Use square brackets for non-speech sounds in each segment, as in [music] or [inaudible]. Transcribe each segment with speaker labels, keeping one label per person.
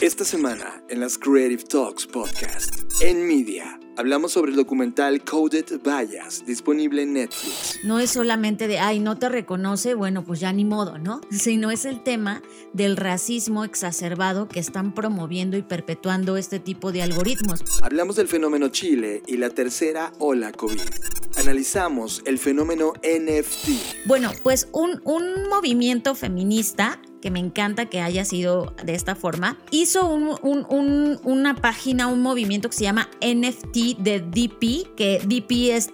Speaker 1: Esta semana en las Creative Talks Podcast, en Media, hablamos sobre el documental Coded Bias, disponible en Netflix.
Speaker 2: No es solamente de, ay, no te reconoce, bueno, pues ya ni modo, ¿no? [laughs] Sino es el tema del racismo exacerbado que están promoviendo y perpetuando este tipo de algoritmos.
Speaker 1: Hablamos del fenómeno Chile y la tercera ola COVID. Analizamos el fenómeno NFT.
Speaker 2: Bueno, pues un, un movimiento feminista que me encanta que haya sido de esta forma, hizo una página, un movimiento que se llama NFT de DP, que DP es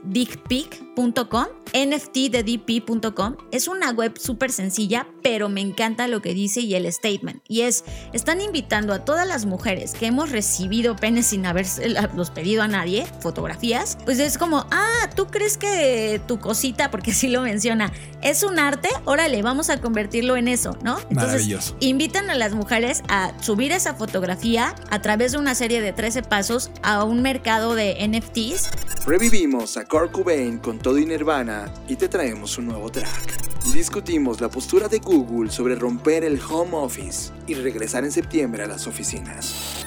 Speaker 2: dickpic.com, nftdedp.com. Es una web súper sencilla, pero me encanta lo que dice y el statement. Y es, están invitando a todas las mujeres que hemos recibido penes sin haberlos pedido a nadie, fotografías, pues es como, ah, ¿tú crees que tu cosita, porque así lo menciona, es un arte? Órale, vamos a convertirlo en eso, ¿no? Entonces, invitan a las mujeres a subir esa fotografía a través de una serie de 13 pasos a un mercado de NFTs.
Speaker 1: Revivimos a Kurt Cobain con todo y Nirvana y te traemos un nuevo track. Discutimos la postura de Google sobre romper el home office y regresar en septiembre a las oficinas.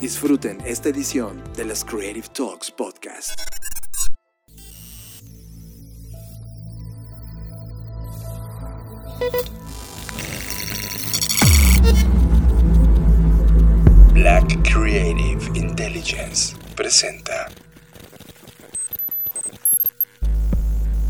Speaker 1: Disfruten esta edición de las Creative Talks Podcast. Black Creative Intelligence presenta.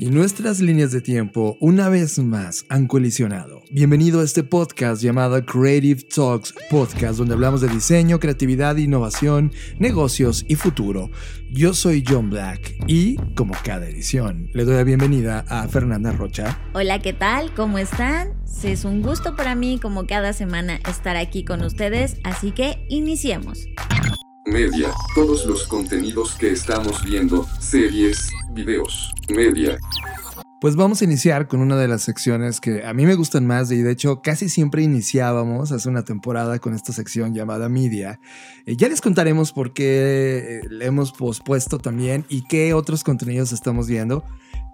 Speaker 1: Y nuestras líneas de tiempo una vez más han colisionado. Bienvenido a este podcast llamado Creative Talks Podcast, donde hablamos de diseño, creatividad, innovación, negocios y futuro. Yo soy John Black y, como cada edición, le doy la bienvenida a Fernanda Rocha.
Speaker 2: Hola, ¿qué tal? ¿Cómo están? Es un gusto para mí, como cada semana, estar aquí con ustedes, así que iniciemos.
Speaker 3: Media, todos los contenidos que estamos viendo, series, videos, media.
Speaker 1: Pues vamos a iniciar con una de las secciones que a mí me gustan más y de hecho casi siempre iniciábamos hace una temporada con esta sección llamada Media. Eh, ya les contaremos por qué eh, le hemos pospuesto también y qué otros contenidos estamos viendo.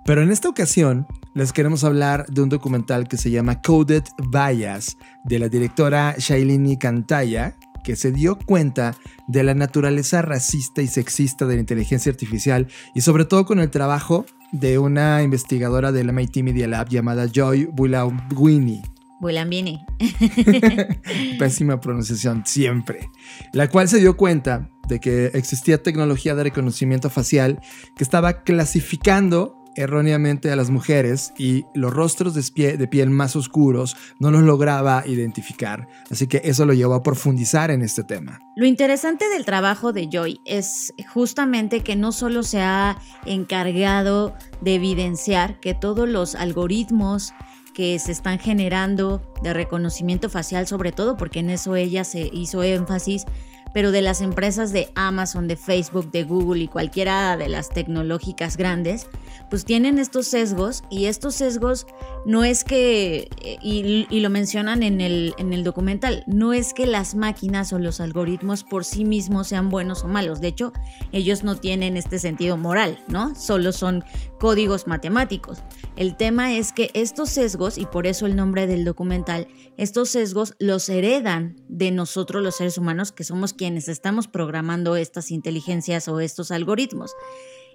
Speaker 1: Pero en esta ocasión les queremos hablar de un documental que se llama Coded Bias de la directora Shailini Cantaya, que se dio cuenta de la naturaleza racista y sexista de la inteligencia artificial y sobre todo con el trabajo de una investigadora del MIT Media Lab llamada Joy Bulambini.
Speaker 2: Bulambini. [laughs]
Speaker 1: Pésima pronunciación siempre. La cual se dio cuenta de que existía tecnología de reconocimiento facial que estaba clasificando erróneamente a las mujeres y los rostros de, piel más oscuros no los lograba identificar. Así que eso lo llevó a profundizar en este tema.
Speaker 2: Lo interesante del trabajo de Joy es justamente que no solo se ha encargado de evidenciar que todos los algoritmos que se están generando de reconocimiento facial, sobre todo porque en eso ella se hizo énfasis, pero de las empresas de Amazon, de Facebook, de Google y cualquiera de las tecnológicas grandes, pues tienen estos sesgos y estos sesgos no es que, eh, y, lo mencionan en el, en el documental, no es que las máquinas o los algoritmos por sí mismos sean buenos o malos, de hecho ellos no tienen este sentido moral, ¿no? Solo son códigos matemáticos. El tema es que estos sesgos, y por eso el nombre del documental, estos sesgos los heredan de nosotros los seres humanos que somos quienes estamos programando estas inteligencias o estos algoritmos.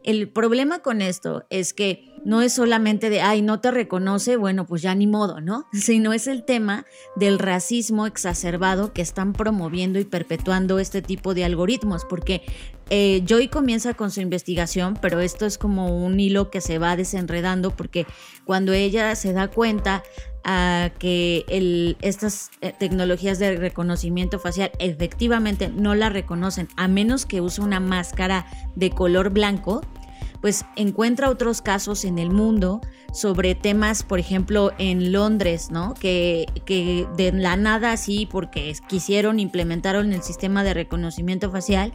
Speaker 2: El problema con esto es que no es solamente de, ay, no te reconoce, bueno, pues ya ni modo, ¿no? [laughs] Sino es el tema del racismo exacerbado que están promoviendo y perpetuando este tipo de algoritmos, porque eh, Joy comienza con su investigación, pero esto es como un hilo que se va desenredando, porque cuando ella se da cuenta a que estas eh, tecnologías de reconocimiento facial efectivamente no la reconocen, a menos que use una máscara de color blanco, pues encuentra otros casos en el mundo sobre temas, por ejemplo, en Londres, ¿no? Que, que de la nada así, porque quisieron, implementaron el sistema de reconocimiento facial,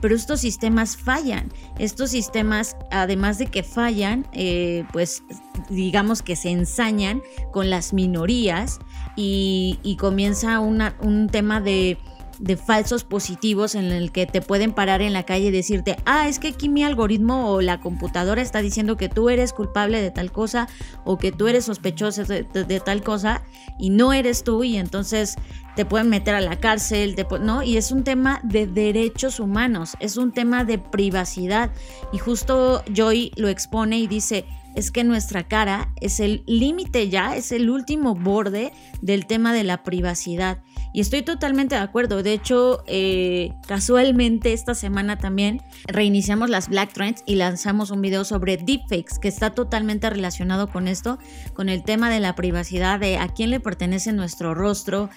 Speaker 2: pero estos sistemas fallan. Estos sistemas, además de que fallan, eh, pues digamos que se ensañan con las minorías y, y comienza una, un tema de de falsos positivos en el que te pueden parar en la calle y decirte, ah, es que aquí mi algoritmo o la computadora está diciendo que tú eres culpable de tal cosa o que tú eres sospechoso de, tal cosa y no eres tú y entonces te pueden meter a la cárcel, ¿no? Y es un tema de derechos humanos, es un tema de privacidad y justo Joy lo expone y dice, es que nuestra cara es el límite ya, es el último borde del tema de la privacidad. Y estoy totalmente de acuerdo. De hecho, eh, casualmente esta semana también reiniciamos las Black Trends y lanzamos un video sobre deepfakes que está totalmente relacionado con esto, con el tema de la privacidad, de a quién le pertenece nuestro rostro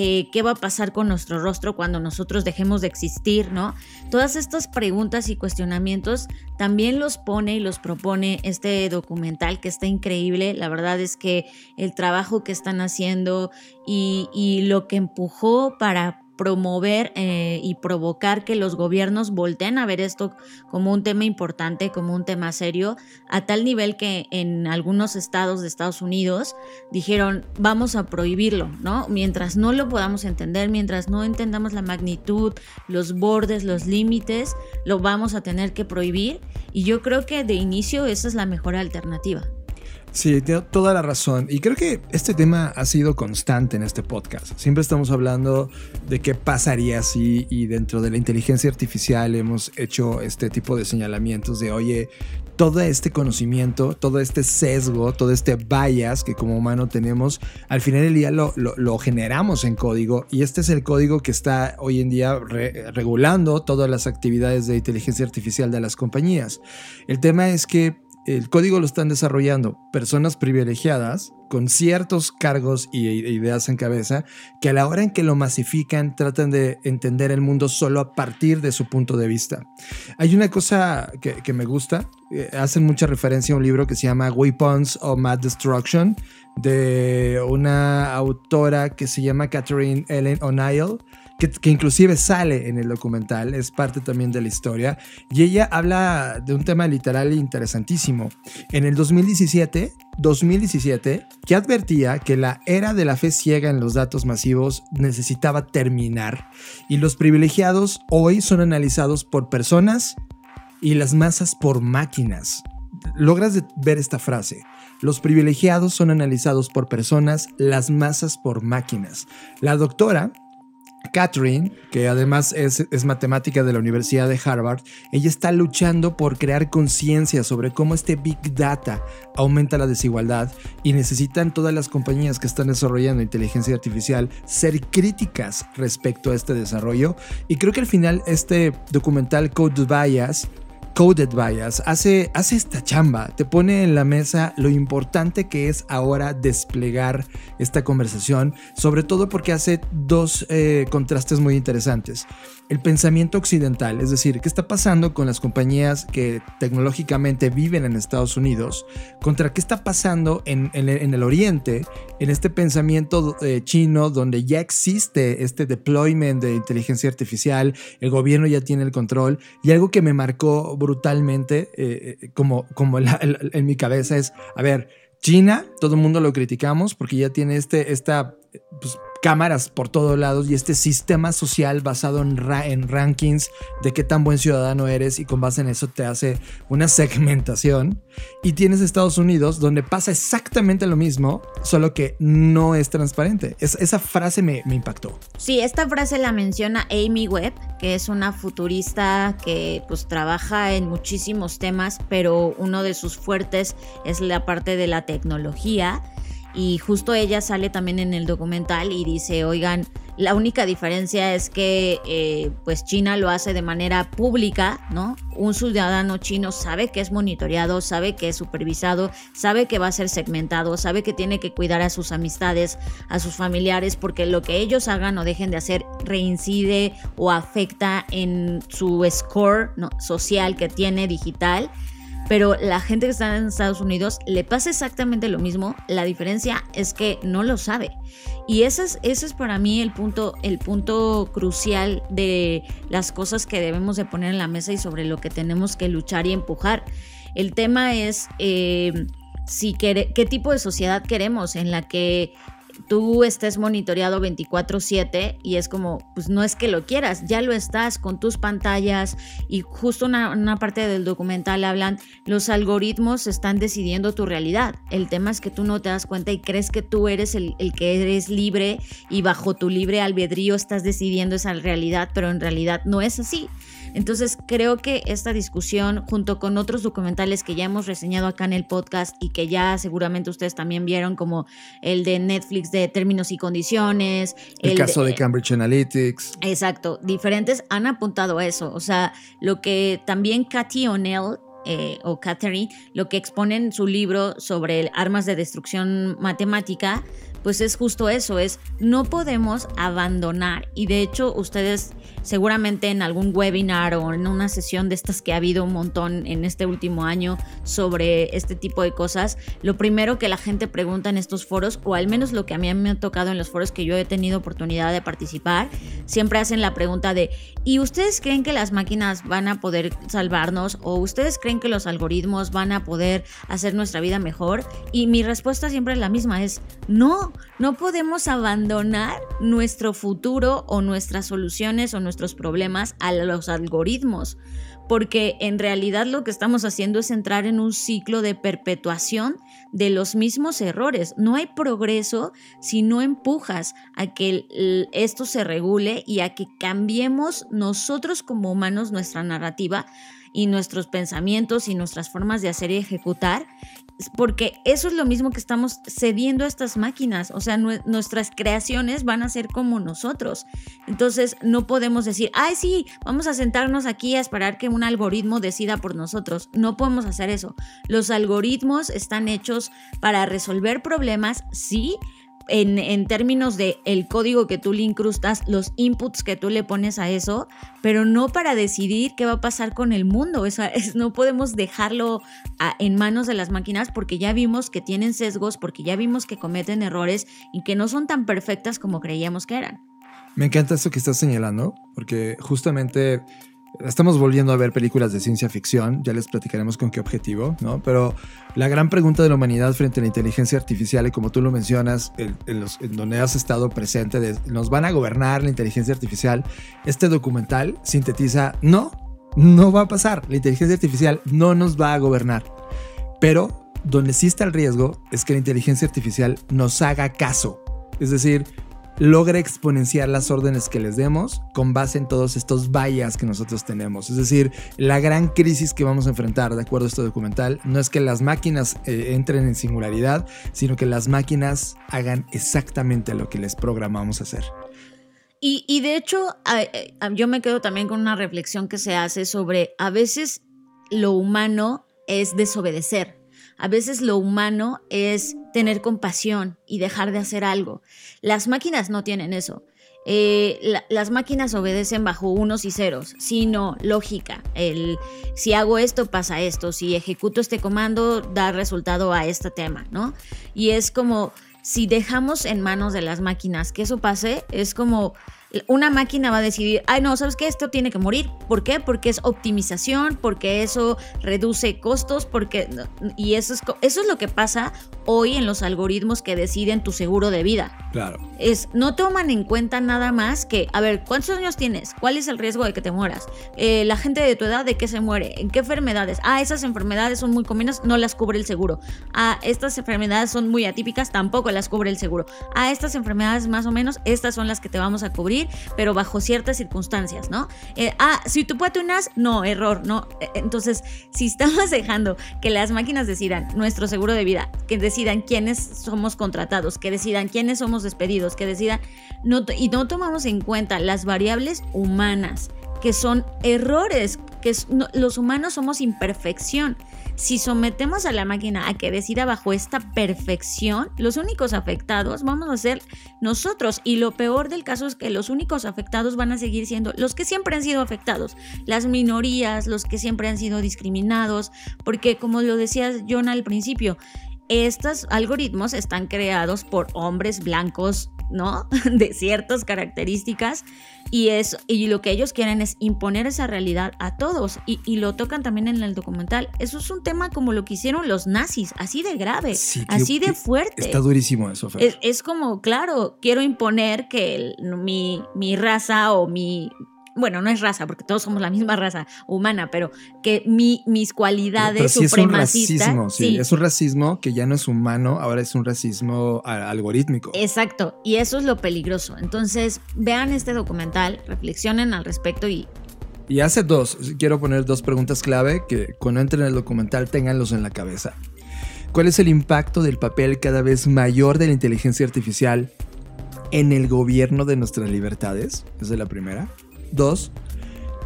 Speaker 2: eh, qué va a pasar con nuestro rostro cuando nosotros dejemos de existir, ¿no? Todas estas preguntas y cuestionamientos también los pone y los propone este documental que está increíble. La verdad es que el trabajo que están haciendo y, y lo que empujó para promover eh, y provocar que los gobiernos volteen a ver esto como un tema importante, como un tema serio, a tal nivel que en algunos estados de Estados Unidos dijeron vamos a prohibirlo, ¿no? Mientras no lo podamos entender, mientras no entendamos la magnitud, los bordes, los límites, lo vamos a tener que prohibir y yo creo que de inicio esa es la mejor alternativa.
Speaker 1: Sí, tiene toda la razón. Y creo que este tema ha sido constante en este podcast. Siempre estamos hablando de qué pasaría si y dentro de la inteligencia artificial hemos hecho este tipo de señalamientos de, oye, todo este conocimiento, todo este sesgo, todo este bias que como humano tenemos, al final del día lo, lo, generamos en código y este es el código que está hoy en día regulando todas las actividades de inteligencia artificial de las compañías. El tema es que el código lo están desarrollando personas privilegiadas con ciertos cargos y ideas en cabeza que a la hora en que lo masifican tratan de entender el mundo solo a partir de su punto de vista. Hay una cosa que, me gusta, eh, hacen mucha referencia a un libro que se llama Weapons of Mad Destruction de una autora que se llama Catherine Ellen O'Neill que, inclusive sale en el documental, es parte también de la historia, y ella habla de un tema literal interesantísimo. En el 2017, 2017, que advertía que la era de la fe ciega en los datos masivos necesitaba terminar, y los privilegiados hoy son analizados por personas y las masas por máquinas. Logras ver esta frase. Los privilegiados son analizados por personas, las masas por máquinas. La doctora Catherine, que además es, matemática de la Universidad de Harvard, ella está luchando por crear conciencia sobre cómo este Big Data aumenta la desigualdad y necesitan todas las compañías que están desarrollando inteligencia artificial ser críticas respecto a este desarrollo. Y creo que al final este documental Code Bias Coded Bias hace, hace esta chamba, te pone en la mesa lo importante que es ahora desplegar esta conversación, sobre todo porque hace dos eh, contrastes muy interesantes el pensamiento occidental, es decir, qué está pasando con las compañías que tecnológicamente viven en Estados Unidos, contra qué está pasando en, el Oriente, en este pensamiento eh, chino donde ya existe este deployment de inteligencia artificial, el gobierno ya tiene el control, y algo que me marcó brutalmente eh, eh, como, como en mi cabeza es, a ver, China, todo el mundo lo criticamos porque ya tiene este, esta pues, cámaras por todos lados y este sistema social basado en, en, rankings de qué tan buen ciudadano eres y con base en eso te hace una segmentación. Y tienes Estados Unidos donde pasa exactamente lo mismo, solo que no es transparente. esa frase me, me impactó.
Speaker 2: Sí, esta frase la menciona Amy Webb, que es una futurista que pues trabaja en muchísimos temas, pero uno de sus fuertes es la parte de la tecnología y justo ella sale también en el documental y dice, oigan, la única diferencia es que eh, pues China lo hace de manera pública, ¿no? Un ciudadano chino sabe que es monitoreado, sabe que es supervisado, sabe que va a ser segmentado, sabe que tiene que cuidar a sus amistades, a sus familiares, porque lo que ellos hagan o dejen de hacer reincide o afecta en su score social que tiene digital pero la gente que está en Estados Unidos le pasa exactamente lo mismo. La diferencia es que no lo sabe. Y ese es, es para mí el punto, el punto crucial de las cosas que debemos de poner en la mesa y sobre lo que tenemos que luchar y empujar. El tema es eh, si qué tipo de sociedad queremos en la que tú estés monitoreado 24/7 y es como, pues no es que lo quieras, ya lo estás con tus pantallas y justo una, parte del documental hablan, los algoritmos están decidiendo tu realidad. El tema es que tú no te das cuenta y crees que tú eres el, el que eres libre y bajo tu libre albedrío estás decidiendo esa realidad, pero en realidad no es así. Entonces creo que esta discusión, junto con otros documentales que ya hemos reseñado acá en el podcast y que ya seguramente ustedes también vieron, como el de Netflix de términos y condiciones.
Speaker 1: El, caso de, Cambridge Analytics.
Speaker 2: Exacto, diferentes han apuntado a eso. O sea, lo que también Cathy O'Neill eh, o Catherine, lo que expone en su libro sobre armas de destrucción matemática, pues es justo eso, es no podemos abandonar. Y de hecho, ustedes seguramente en algún webinar o en una sesión de estas que ha habido un montón en este último año sobre este tipo de cosas, lo primero que la gente pregunta en estos foros, o al menos lo que a mí me ha tocado en los foros que yo he tenido oportunidad de participar, siempre hacen la pregunta de, ¿y ustedes creen que las máquinas van a poder salvarnos? ¿O ustedes creen que los algoritmos van a poder hacer nuestra vida mejor? Y mi respuesta siempre es la misma, es no, no podemos abandonar nuestro futuro o nuestras soluciones o nuestros problemas a los algoritmos, porque en realidad lo que estamos haciendo es entrar en un ciclo de perpetuación de los mismos errores. No hay progreso si no empujas a que esto se regule y a que cambiemos nosotros como humanos nuestra narrativa y nuestros pensamientos y nuestras formas de hacer y ejecutar porque eso es lo mismo que estamos cediendo a estas máquinas, o sea, nuestras creaciones van a ser como nosotros. Entonces, no podemos decir, ay, sí, vamos a sentarnos aquí a esperar que un algoritmo decida por nosotros. No podemos hacer eso. Los algoritmos están hechos para resolver problemas, sí, en, términos de código que tú le incrustas, los inputs que tú le pones a eso, pero no para decidir qué va a pasar con el mundo. [laughs] es, no podemos dejarlo en manos de las máquinas porque ya vimos que tienen sesgos, porque ya vimos que cometen errores y que no son tan perfectas como creíamos que eran.
Speaker 1: Me encanta esto que estás señalando, porque justamente Estamos volviendo a ver películas de ciencia ficción, ya les platicaremos con qué objetivo, ¿no? Pero la gran pregunta de la humanidad frente a la inteligencia artificial, y como tú lo mencionas, en, donde has estado presente, nos van a gobernar la inteligencia artificial, este documental sintetiza, no, no va a pasar, la inteligencia artificial no nos va a gobernar, pero donde sí está el riesgo es que la inteligencia artificial nos haga caso, es decir, logra exponenciar las órdenes que les demos con base en todos estos vallas que nosotros tenemos. Es decir, la gran crisis que vamos a enfrentar, de acuerdo a este documental, no es que las máquinas eh, entren en singularidad, sino que las máquinas hagan exactamente lo que les programamos hacer.
Speaker 2: Y, y de hecho, yo me quedo también con una reflexión que se hace sobre a veces lo humano es desobedecer. A veces lo humano es tener compasión y dejar de hacer algo. Las máquinas no tienen eso. Eh, las máquinas obedecen bajo unos y ceros, sino lógica. El, si hago esto, pasa esto. Si ejecuto este comando, da resultado a este tema, ¿no? Y es como, si dejamos en manos de las máquinas que eso pase, es como una máquina va a decidir, ay no, ¿sabes qué? Esto tiene que morir. ¿Por qué? Porque es optimización, porque eso reduce costos, porque... Y eso es, eso es lo que pasa hoy en los algoritmos que deciden tu seguro de vida.
Speaker 1: Claro.
Speaker 2: Es, no toman en cuenta nada más que, a ver, ¿cuántos años tienes? ¿Cuál es el riesgo de que te mueras? Eh, la gente de tu edad, ¿de qué se muere? ¿En qué enfermedades? Ah, esas enfermedades son muy comunes, no las cubre el seguro. Ah, estas enfermedades son muy atípicas, tampoco las cubre el seguro. Ah, estas enfermedades más o menos, estas son las que te vamos a cubrir pero bajo ciertas circunstancias, ¿no? Eh, ah, si tú unas, no, error, no. Eh, entonces, [laughs] si estamos dejando que las máquinas decidan nuestro seguro de vida, que decidan quiénes somos contratados, que decidan quiénes somos despedidos, que decidan, y no tomamos en cuenta las variables humanas que son errores, que los humanos somos imperfección. Si sometemos a la máquina a que decida bajo esta perfección, los únicos afectados vamos a ser nosotros. Y lo peor del caso es que los únicos afectados van a seguir siendo los que siempre han sido afectados, las minorías, los que siempre han sido discriminados, porque como lo decía John al principio, estos algoritmos están creados por hombres blancos, ¿no? [laughs] De ciertas características y, y lo que ellos quieren es imponer esa realidad a todos y, lo tocan también en el documental. Eso es un tema como lo que hicieron los nazis, así de grave, así de fuerte.
Speaker 1: Está durísimo eso,
Speaker 2: Es, como, claro, quiero imponer que mi, mi raza o mi bueno, no es raza, porque todos somos la misma raza humana, pero que mi, mis cualidades
Speaker 1: sí supremacistas. Es un racismo, sí, es un racismo que ya no es humano, ahora es un racismo algorítmico.
Speaker 2: Exacto, y eso es lo peligroso. Entonces, vean este documental, reflexionen al respecto y.
Speaker 1: Y hace dos, quiero poner dos preguntas clave que cuando entren en el documental tenganlos en la cabeza. ¿Cuál es el impacto del papel cada vez mayor de la inteligencia artificial en el gobierno de nuestras libertades? Esa es la primera. Dos,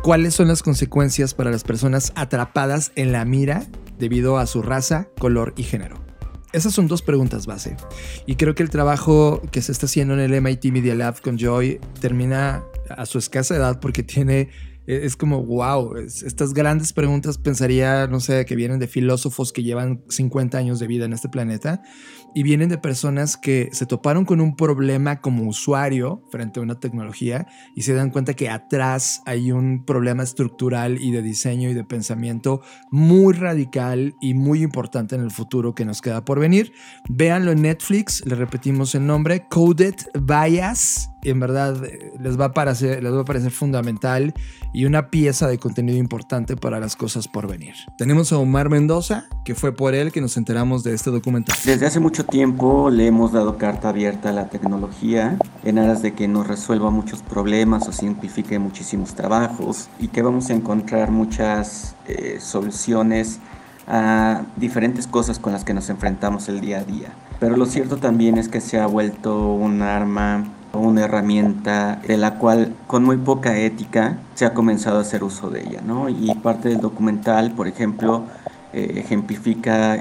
Speaker 1: ¿cuáles son las consecuencias para las personas atrapadas en la mira debido a su raza, color y género? Esas son dos preguntas base. Y creo que el trabajo que se está haciendo en el MIT Media Lab con Joy termina a su escasa edad porque tiene e-, es como, wow, estas grandes preguntas pensaría, no sé, que vienen de filósofos que llevan 50 años de vida en este planeta y vienen de personas que se toparon con un problema como usuario frente a una tecnología y se dan cuenta que atrás hay un problema estructural y de diseño y de pensamiento muy radical y muy importante en el futuro que nos queda por venir. Véanlo en Netflix, le repetimos el nombre, Coded Bias en verdad eh, les va, a parecer, les va a parecer fundamental y una pieza de contenido importante para las cosas por venir. Tenemos a Omar Mendoza, que fue por él que nos enteramos de este documental.
Speaker 4: Desde hace mucho tiempo le hemos dado carta abierta a la tecnología en aras de que nos resuelva muchos problemas o simplifique muchísimos trabajos y que vamos a encontrar muchas eh, soluciones a diferentes cosas con las que nos enfrentamos el día a día. Pero lo cierto también es que se ha vuelto un arma una herramienta de la cual con muy poca ética se ha comenzado a hacer uso de ella, ¿no? Y parte del documental, por ejemplo, eh, ejemplifica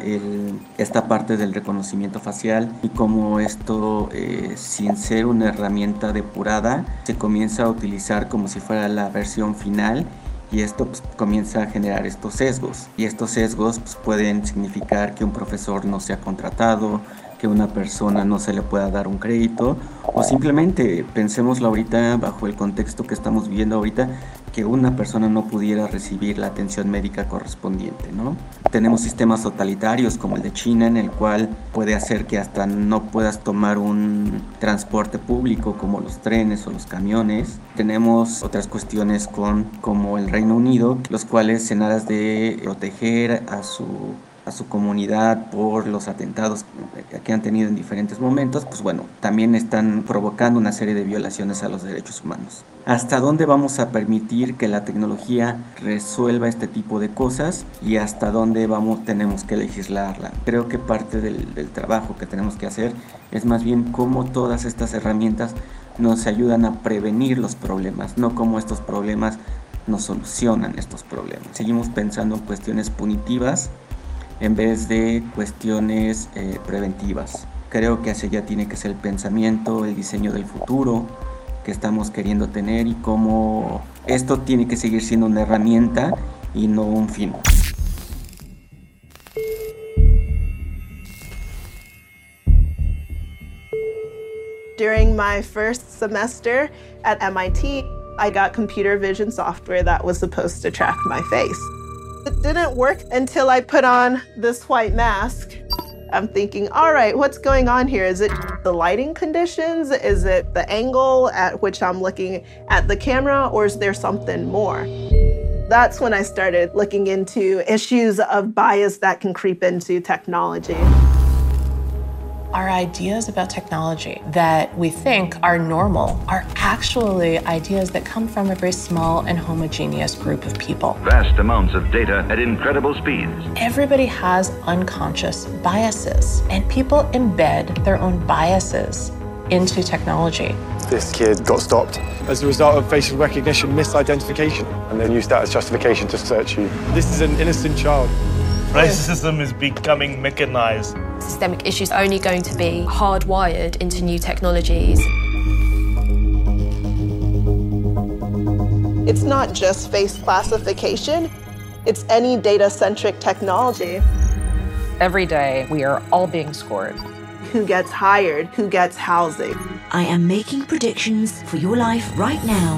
Speaker 4: esta parte del reconocimiento facial y cómo esto, eh, sin ser una herramienta depurada, se comienza a utilizar como si fuera la versión final y esto pues, comienza a generar estos sesgos. Y estos sesgos pues, pueden significar que un profesor no sea contratado, que una persona no se le pueda dar un crédito o simplemente pensémoslo ahorita bajo el contexto que estamos viviendo ahorita que una persona no pudiera recibir la atención médica correspondiente, ¿no? Tenemos sistemas totalitarios como el de China en el cual puede hacer que hasta no puedas tomar un transporte público como los trenes o los camiones. Tenemos otras cuestiones con como el Reino Unido, los cuales en aras de proteger a su a su comunidad por los atentados que han tenido en diferentes momentos, pues bueno, también están provocando una serie de violaciones a los derechos humanos. ¿Hasta dónde vamos a permitir que la tecnología resuelva este tipo de cosas y hasta dónde vamos, tenemos que legislarla? Creo que parte del, del trabajo que tenemos que hacer es más bien cómo todas estas herramientas nos ayudan a prevenir los problemas, no cómo estos problemas nos solucionan estos problemas. Seguimos pensando en cuestiones punitivas en vez de cuestiones eh, preventivas. Creo que hacia allá tiene que ser el pensamiento, el diseño del futuro que estamos queriendo tener y cómo esto tiene que seguir siendo una herramienta y no un fin.
Speaker 5: During my first semester at MIT, I got computer vision software that was supposed to track my face. It didn't work until I put on this white mask. I'm thinking, all right, what's going on here? Is it the lighting conditions? Is it the angle at which I'm looking at the camera? Or is there something more? That's when I started looking into issues of bias that can creep into technology.
Speaker 6: Our ideas about technology that we think are normal are actually ideas that come from a very small and homogeneous group of people.
Speaker 7: Vast amounts of data at incredible speeds.
Speaker 6: Everybody has unconscious biases, and people embed their own biases into technology.
Speaker 8: this kid got stopped as a result of facial recognition misidentification, and then used that as justification to search you. This is an innocent child.
Speaker 9: Racism is becoming mechanized.
Speaker 10: Systemic issues are only going to be hardwired into new technologies.
Speaker 5: It's not just face classification, it's any data centric technology.
Speaker 11: Every day, we are all being scored.
Speaker 5: Who gets hired? Who gets housing?
Speaker 12: I am making predictions for your life right now.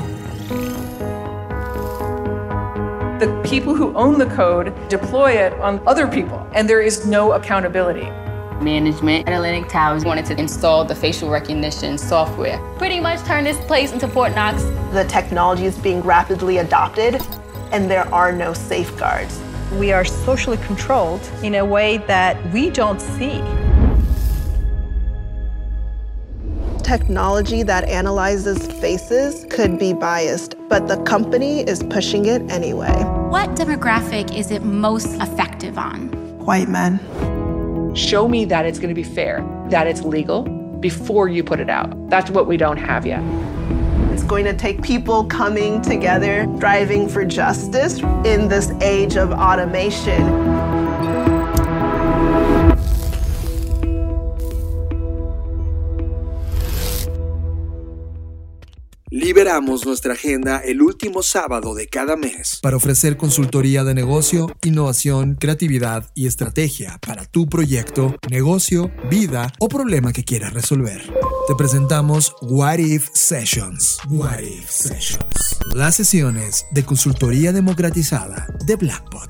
Speaker 11: The people who own the code deploy it on other people, and there is no accountability.
Speaker 13: Management at Atlantic Towers wanted to install the facial recognition software. Pretty much turn this place into Fort Knox.
Speaker 5: The technology is being rapidly adopted, and there are no safeguards.
Speaker 14: We are socially controlled in a way that we don't see.
Speaker 5: Technology that analyzes faces could be biased, but the company is pushing it anyway.
Speaker 15: What demographic is it most effective on?
Speaker 5: White men.
Speaker 11: Show me that it's going to be fair, that it's legal before you put it out. That's what we don't have yet.
Speaker 5: It's going to take people coming together, driving for justice in this age of automation.
Speaker 1: Liberamos nuestra agenda el último sábado de cada mes para ofrecer consultoría de negocio, innovación, creatividad y estrategia para tu proyecto, negocio, vida o problema que quieras resolver. Te presentamos What If Sessions. What If Sessions. Las sesiones de consultoría democratizada de Blackbot.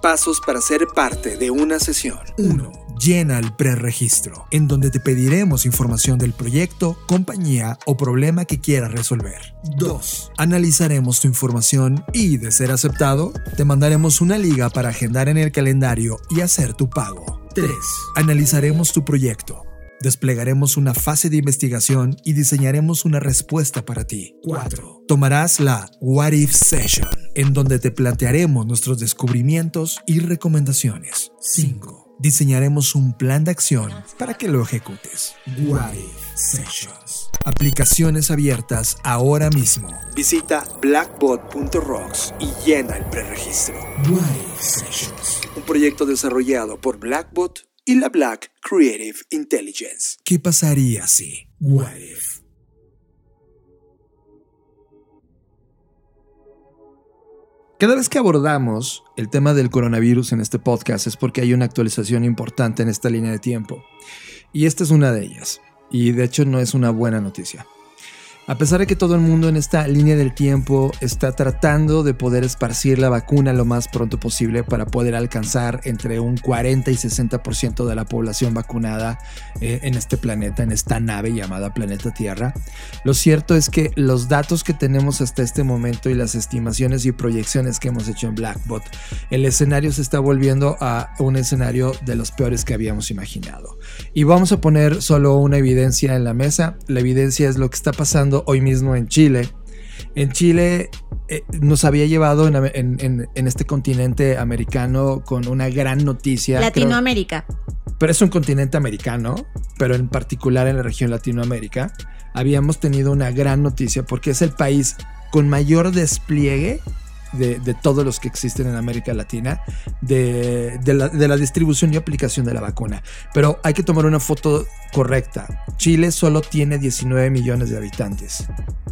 Speaker 1: Pasos para ser parte de una sesión. 1 llena el preregistro, en donde te pediremos información del proyecto, compañía o problema que quieras resolver. 2. Analizaremos tu información y, de ser aceptado, te mandaremos una liga para agendar en el calendario y hacer tu pago. 3. Analizaremos tu proyecto. Desplegaremos una fase de investigación y diseñaremos una respuesta para ti. 4. Tomarás la What If Session, en donde te plantearemos nuestros descubrimientos y recomendaciones. 5 diseñaremos un plan de acción para que lo ejecutes. What Sessions. Aplicaciones abiertas ahora mismo. Visita blackbot.rocks y llena el preregistro. What Sessions. Un proyecto desarrollado por Blackbot y la Black Creative Intelligence. ¿Qué pasaría si? What if? Cada vez que abordamos el tema del coronavirus en este podcast es porque hay una actualización importante en esta línea de tiempo. Y esta es una de ellas. Y de hecho no es una buena noticia. A pesar de que todo el mundo en esta línea del tiempo está tratando de poder esparcir la vacuna lo más pronto posible para poder alcanzar entre un 40 y 60% de la población vacunada eh, en este planeta, en esta nave llamada planeta Tierra, lo cierto es que los datos que tenemos hasta este momento y las estimaciones y proyecciones que hemos hecho en Blackbot, el escenario se está volviendo a un escenario de los peores que habíamos imaginado. Y vamos a poner solo una evidencia en la mesa. La evidencia es lo que está pasando hoy mismo en Chile. En Chile eh, nos había llevado en, este continente americano con una gran noticia.
Speaker 2: Latinoamérica.
Speaker 1: pero es un continente americano, pero en particular en la región Latinoamérica. Habíamos tenido una gran noticia porque es el país con mayor despliegue de, todos los que existen en América Latina de, la, distribución y aplicación de la vacuna. Pero hay que tomar una foto correcta. Chile solo tiene 19 millones de habitantes.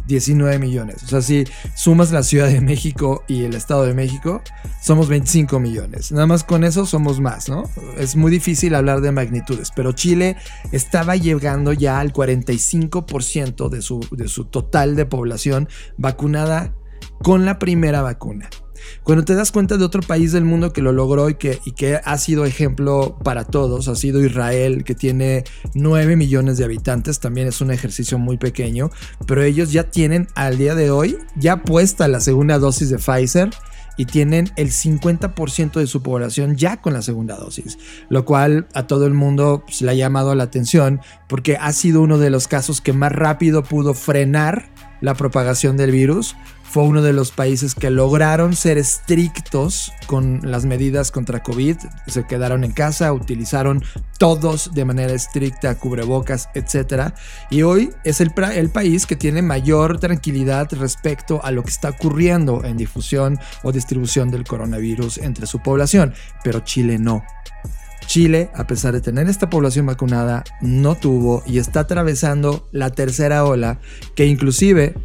Speaker 1: 19 millones. O sea, si sumas la Ciudad de México y el Estado de México, somos 25 millones. Nada más con eso somos más, ¿no? Es muy difícil hablar de magnitudes, pero Chile estaba llegando ya al 45% de su, de su total de población vacunada con la primera vacuna. Cuando te das cuenta de otro país del mundo que lo logró y que, y que, ha sido ejemplo para todos, ha sido Israel, que tiene 9 millones de habitantes, también es un ejercicio muy pequeño, pero ellos ya tienen al día de hoy ya puesta la segunda dosis de Pfizer y tienen el 50% de su población ya con la segunda dosis, lo cual a todo el mundo pues, le ha llamado la atención porque ha sido uno de los casos que más rápido pudo frenar la propagación del virus fue uno de los países que lograron ser estrictos con las medidas contra COVID. Se quedaron en casa, utilizaron todos de manera estricta cubrebocas, etc. Y hoy es el, el país que tiene mayor tranquilidad respecto a lo que está ocurriendo en difusión o distribución del coronavirus entre su población. Pero Chile no. Chile, a pesar de tener esta población vacunada, no tuvo y está atravesando la tercera ola que inclusive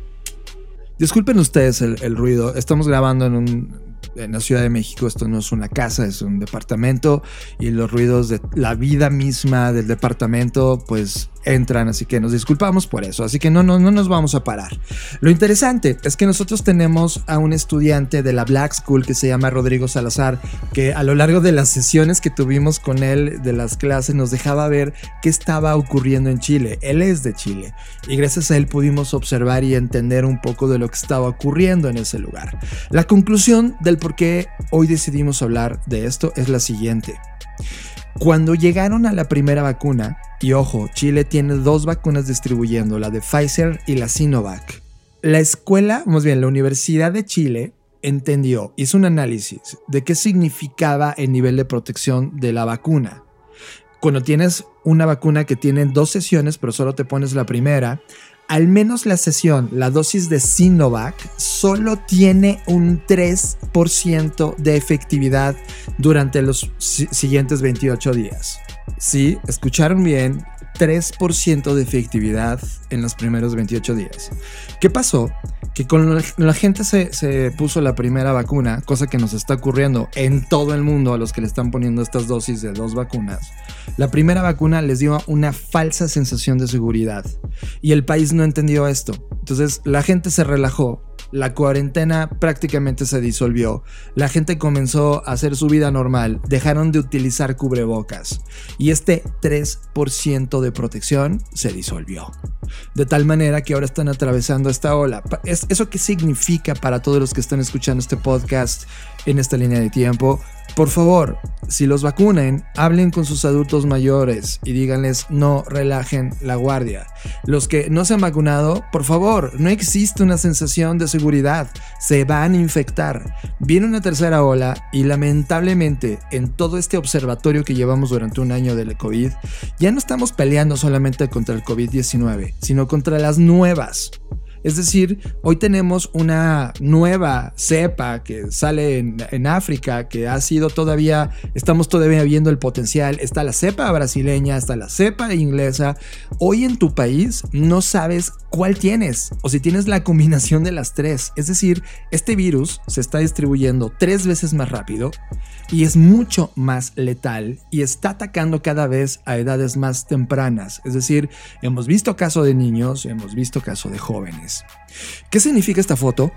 Speaker 1: Disculpen ustedes el, ruido. Estamos grabando en, un, en la Ciudad de México. Esto no es una casa, es un departamento. Y los ruidos de la vida misma del departamento, pues entran, así que nos disculpamos por eso, así que no, no, no nos vamos a parar. Lo interesante es que nosotros tenemos a un estudiante de la Black School que se llama Rodrigo Salazar, que a lo largo de las sesiones que tuvimos con él de las clases nos dejaba ver qué estaba ocurriendo en Chile. Él es de Chile y gracias a él pudimos observar y entender un poco de lo que estaba ocurriendo en ese lugar. La conclusión del por qué hoy decidimos hablar de esto es la siguiente. Cuando llegaron a la primera vacuna, y ojo, Chile tiene dos vacunas distribuyendo, la de Pfizer y la Sinovac. La escuela, más bien la Universidad de Chile, entendió, hizo un análisis de qué significaba el nivel de protección de la vacuna. Cuando tienes una vacuna que tiene dos sesiones, pero solo te pones la primera, al menos la sesión, la dosis de Sinovac, solo tiene un 3% de efectividad durante los siguientes 28 días. Sí, escucharon bien, 3% de efectividad en los primeros 28 días. ¿Qué pasó? Que con la gente se, se, puso la primera vacuna, cosa que nos está ocurriendo en todo el mundo a los que le están poniendo estas dosis de dos vacunas. La primera vacuna les dio una falsa sensación de seguridad y el país no entendió esto. Entonces la gente se relajó la cuarentena prácticamente se disolvió, la gente comenzó a hacer su vida normal, dejaron de utilizar cubrebocas y este 3% de protección se disolvió. De tal manera que ahora están atravesando esta ola. ¿Eso qué significa para todos los que están escuchando este podcast en esta línea de tiempo? Por favor, si los vacunen, hablen con sus adultos mayores y díganles no relajen la guardia. Los que no se han vacunado, por favor, no existe una sensación de seguridad, se van a infectar. Viene una tercera ola y lamentablemente en todo este observatorio que llevamos durante un año del COVID, ya no estamos peleando solamente contra el COVID-19, sino contra las nuevas. Es decir, hoy tenemos una nueva cepa que sale en, África, que ha sido todavía, estamos todavía viendo el potencial. Está la cepa brasileña, está la cepa inglesa. Hoy en tu país no sabes cuál tienes o si tienes la combinación de las tres. Es decir, este virus se está distribuyendo tres veces más rápido y es mucho más letal y está atacando cada vez a edades más tempranas. Es decir, hemos visto caso de niños, hemos visto caso de jóvenes. ¿Qué significa esta foto?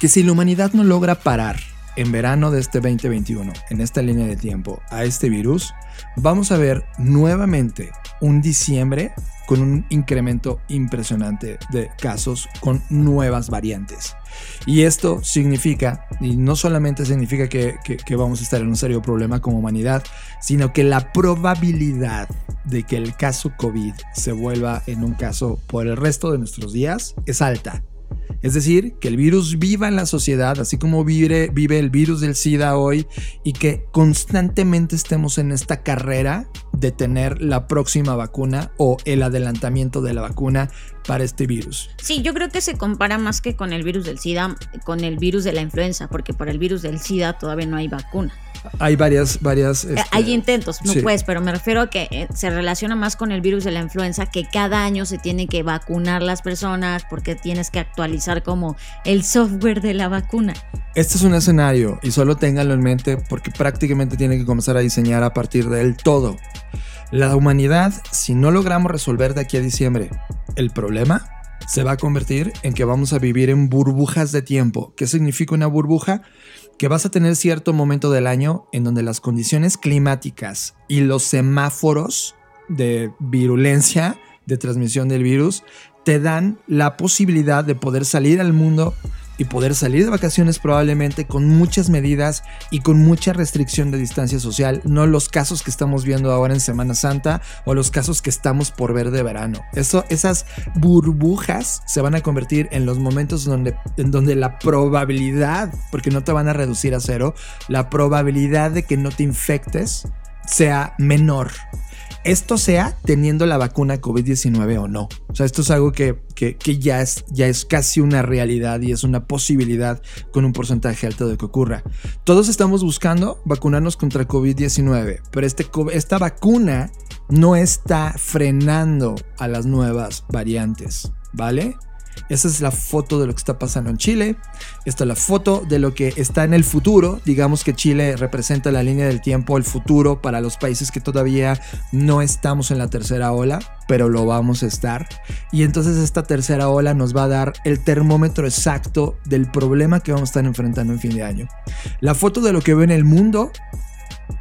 Speaker 1: Que si la humanidad no logra parar en verano de este 2021, en esta línea de tiempo, a este virus, vamos a ver nuevamente un diciembre con un incremento impresionante de casos con nuevas variantes. Y esto significa, y no solamente significa que, vamos a estar en un serio problema como humanidad, sino que la probabilidad de que el caso COVID se vuelva en un caso por el resto de nuestros días es alta. Es decir, que el virus viva en la sociedad, así como vive, el virus del SIDA hoy, y que constantemente estemos en esta carrera de tener la próxima vacuna o el adelantamiento de la vacuna para este virus.
Speaker 2: Sí, yo creo que se compara más que con el virus del SIDA, con el virus de la influenza, porque para el virus del SIDA todavía no hay vacuna.
Speaker 1: Hay varias, varias.
Speaker 2: Eh, hay este, intentos, no puedes, pero me refiero a que eh, se relaciona más con el virus de la influenza, que cada año se tiene que vacunar las personas porque tienes que actualizar como el software de la vacuna.
Speaker 1: Este es un escenario y solo ténganlo en mente porque prácticamente tiene que comenzar a diseñar a partir del todo. La humanidad, si no logramos resolver de aquí a diciembre el problema, se va a convertir en que vamos a vivir en burbujas de tiempo. ¿Qué significa una burbuja? que vas a tener cierto momento del año en donde las condiciones climáticas y los semáforos de virulencia, de transmisión del virus, te dan la posibilidad de poder salir al mundo y poder salir de vacaciones probablemente con muchas medidas y con mucha restricción de distancia social, no los casos que estamos viendo ahora en Semana Santa o los casos que estamos por ver de verano. Eso, esas burbujas se van a convertir en los momentos donde, en donde la probabilidad, porque no te van a reducir a cero, la probabilidad de que no te infectes sea menor esto sea teniendo la vacuna COVID-19 o no. O sea, esto es algo que, ya, es, ya es casi una realidad y es una posibilidad con un porcentaje alto de que ocurra. Todos estamos buscando vacunarnos contra COVID-19, pero este, esta vacuna no está frenando a las nuevas variantes, ¿vale? Esa es la foto de lo que está pasando en Chile. Esta es la foto de lo que está en el futuro. Digamos que Chile representa la línea del tiempo, el futuro para los países que todavía no estamos en la tercera ola, pero lo vamos a estar. Y entonces esta tercera ola nos va a dar el termómetro exacto del problema que vamos a estar enfrentando en fin de año. La foto de lo que ve en el mundo,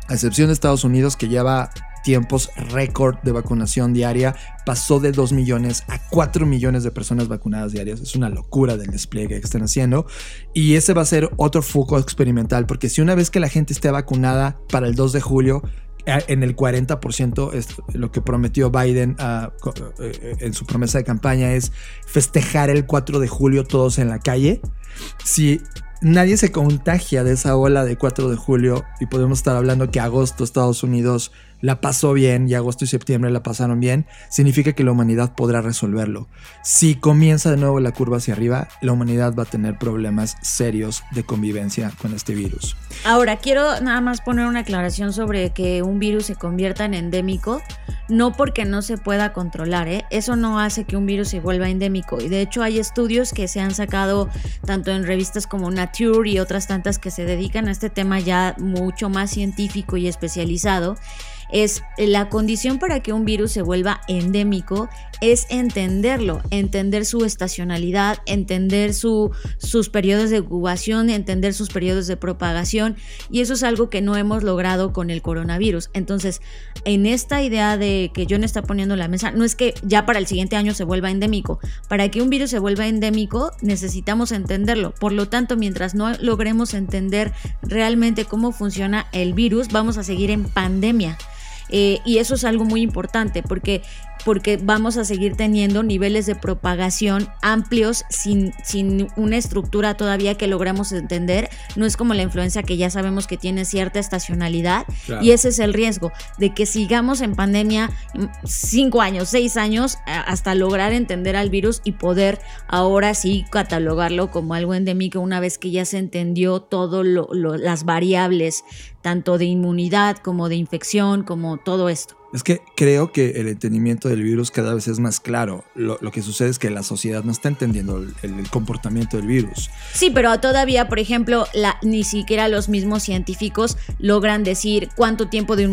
Speaker 1: a excepción de Estados Unidos que lleva tiempos récord de vacunación diaria. Pasó de 2 millones a 4 millones de personas vacunadas diarias. Es una locura del despliegue que están haciendo. Y ese va a ser otro foco experimental, porque si una vez que la gente esté vacunada para el 2 de julio, eh, en el 40% es lo que prometió Biden ah, eh, en su promesa de campaña es festejar el 4 de julio todos en la calle. Si nadie se contagia de esa ola de 4 de julio y podemos estar hablando que agosto Estados Unidos la pasó bien y agosto y septiembre la pasaron bien, significa que la humanidad podrá resolverlo. Si comienza de nuevo la curva hacia arriba, la humanidad va a tener problemas serios de convivencia con este virus.
Speaker 2: Ahora, quiero nada más poner una aclaración sobre que un virus se convierta en endémico, no porque no se pueda controlar, ¿eh? eso no hace que un virus se vuelva endémico. Y de hecho hay estudios que se han sacado tanto en revistas como Nature y otras tantas que se dedican a este tema ya mucho más científico y especializado es la condición para que un virus se vuelva endémico es entenderlo, entender su estacionalidad, entender su, sus periodos de incubación, entender sus periodos de propagación y eso es algo que no hemos logrado con el coronavirus. Entonces, en esta idea de que John está poniendo en la mesa, no es que ya para el siguiente año se vuelva endémico. Para que un virus se vuelva endémico necesitamos entenderlo. Por lo tanto, mientras no logremos entender realmente cómo funciona el virus, vamos a seguir en pandemia. Eh, y eso es algo muy importante porque porque vamos a seguir teniendo niveles de propagación amplios sin, sin una estructura todavía que logramos entender. No es como la influencia que ya sabemos que tiene cierta estacionalidad y ese es el riesgo de que sigamos en pandemia cinco años, seis años hasta lograr entender al virus y poder ahora sí catalogarlo como algo endémico una vez que ya se entendió todas las variables tanto de inmunidad como de infección como todo esto.
Speaker 1: Es que creo que el entendimiento del virus cada vez es más claro. Lo, que sucede es que la sociedad no está entendiendo el, comportamiento del virus.
Speaker 2: Sí, pero todavía, por ejemplo, la, ni siquiera los mismos científicos logran decir cuánto tiempo de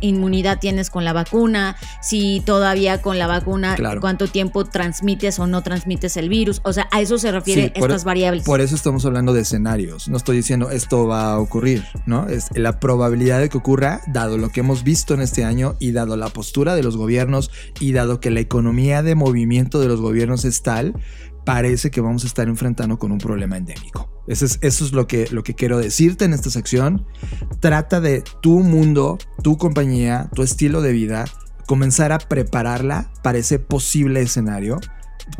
Speaker 2: inmunidad tienes con la vacuna, si todavía con la vacuna cuánto tiempo transmites o no transmites el virus. O sea, a eso se refiere estas variables.
Speaker 1: Por eso estamos hablando de escenarios. No estoy diciendo esto va a ocurrir, ¿no? Es la probabilidad de que ocurra, dado lo que hemos visto en este año y dado dado la postura de los gobiernos y dado que la economía de movimiento de los gobiernos es tal, parece que vamos a estar enfrentando con un problema endémico. Eso es, eso es lo, que, lo que quiero decirte en esta sección. Trata de tu mundo, tu compañía, tu estilo de vida, comenzar a prepararla para ese posible escenario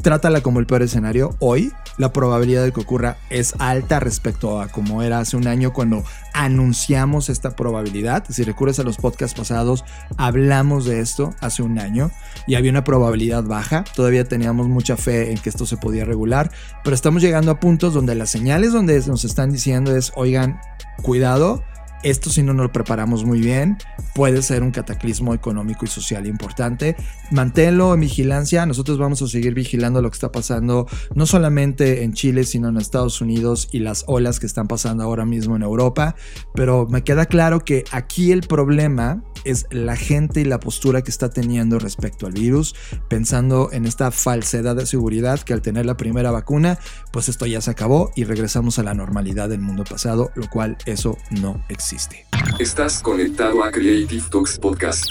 Speaker 1: trátala como el peor escenario. Hoy la probabilidad de que ocurra es alta respecto a como era hace un año cuando anunciamos esta probabilidad. Si recuerdas a los podcasts pasados, hablamos de esto hace un año y había una probabilidad baja. Todavía teníamos mucha fe en que esto se podía regular, pero estamos llegando a puntos donde las señales donde nos están diciendo es, oigan, cuidado esto si no nos lo preparamos muy bien puede ser un cataclismo económico y social importante. Manténlo en vigilancia. Nosotros vamos a seguir vigilando lo que está pasando no solamente en Chile, sino en Estados Unidos y las olas que están pasando ahora mismo en Europa. Pero me queda claro que aquí el problema es la gente y la postura que está teniendo respecto al virus, pensando en esta falsedad de seguridad que al tener la primera vacuna, pues esto ya se acabó y regresamos a la normalidad del mundo pasado, lo cual eso no existe.
Speaker 3: Estás conectado a Creative Talks Podcast.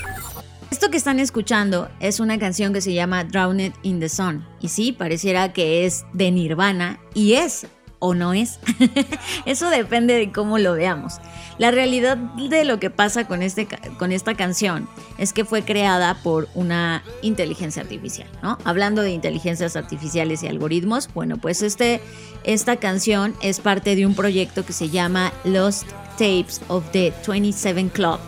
Speaker 2: Esto que están escuchando es una canción que se llama Drowned in the Sun. Y sí, pareciera que es de Nirvana y es o no es. [laughs] Eso depende de cómo lo veamos. La realidad de lo que pasa con, este, con esta canción es que fue creada por una inteligencia artificial, ¿no? Hablando de inteligencias artificiales y algoritmos, bueno, pues este, esta canción es parte de un proyecto que se llama Lost Tapes of the 27 Club.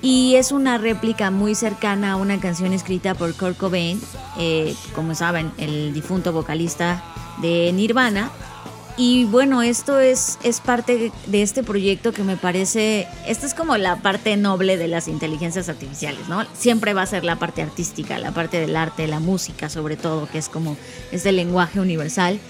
Speaker 2: Y es una réplica muy cercana a una canción escrita por Kurt Cobain, eh, como saben, el difunto vocalista de Nirvana, y bueno, esto es, es parte de este proyecto que me parece, esta es como la parte noble de las inteligencias artificiales, ¿no? Siempre va a ser la parte artística, la parte del arte, la música sobre todo, que es como, es el lenguaje universal.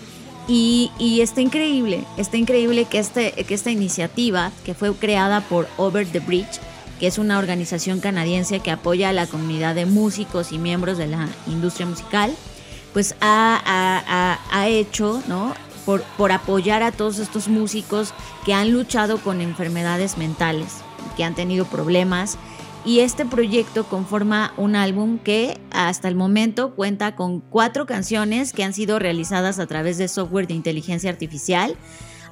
Speaker 2: Y, está increíble, está increíble que, este, que esta iniciativa, que fue creada por Over the Bridge, que es una organización canadiense que apoya a la comunidad de músicos y miembros de la industria musical, pues ha, ha, ha hecho, ¿no? por, apoyar a todos estos músicos que han luchado con enfermedades mentales, que han tenido problemas. Y este proyecto conforma un álbum que hasta el momento cuenta con cuatro canciones que han sido realizadas a través de software de inteligencia artificial.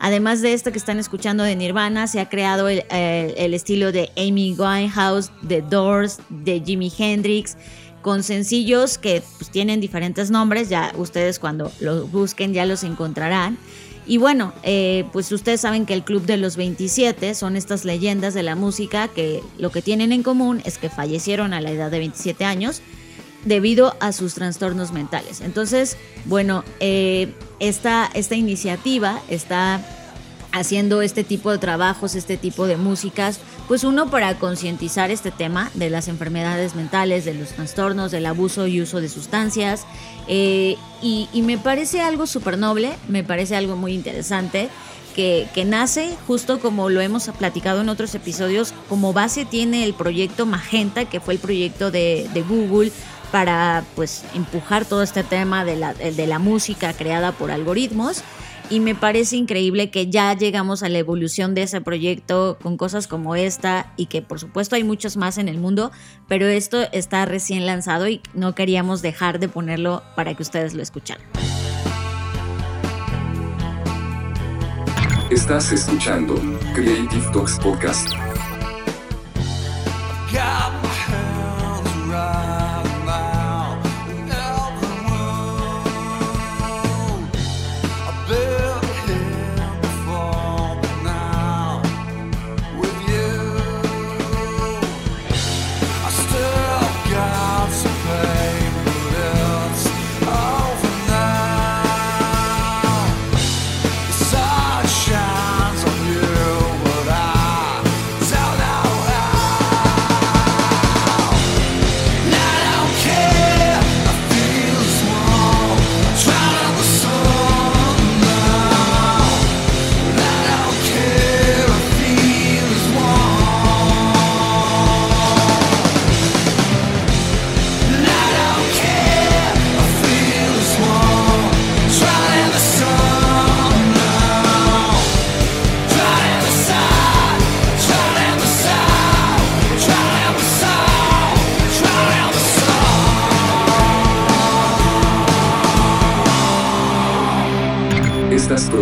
Speaker 2: Además de esto que están escuchando de Nirvana, se ha creado el, estilo de Amy Winehouse, de Doors, de Jimi Hendrix, con sencillos que pues, tienen diferentes nombres, ya ustedes cuando los busquen ya los encontrarán. Y bueno, eh, pues ustedes saben que el Club de los 27 son estas leyendas de la música que lo que tienen en común es que fallecieron a la edad de 27 años debido a sus trastornos mentales. Entonces, bueno, eh, esta, esta iniciativa está haciendo este tipo de trabajos, este tipo de músicas, pues uno para concientizar este tema de las enfermedades mentales, de los trastornos, del abuso y uso de sustancias. Eh, y, me parece algo súper noble, me parece algo muy interesante. Que, nace, justo como lo hemos platicado en otros episodios, como base tiene el proyecto Magenta, que fue el proyecto de, Google para pues empujar todo este tema de la música creada por algoritmos y me parece increíble que ya llegamos a la evolución de ese proyecto con cosas como esta y que por supuesto hay muchos más en el mundo, pero esto está recién lanzado y no queríamos dejar de ponerlo para que ustedes lo escucharan.
Speaker 3: Estás escuchando Creative Talks Podcast.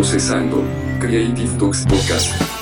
Speaker 3: Procesando Creative Talks Podcast.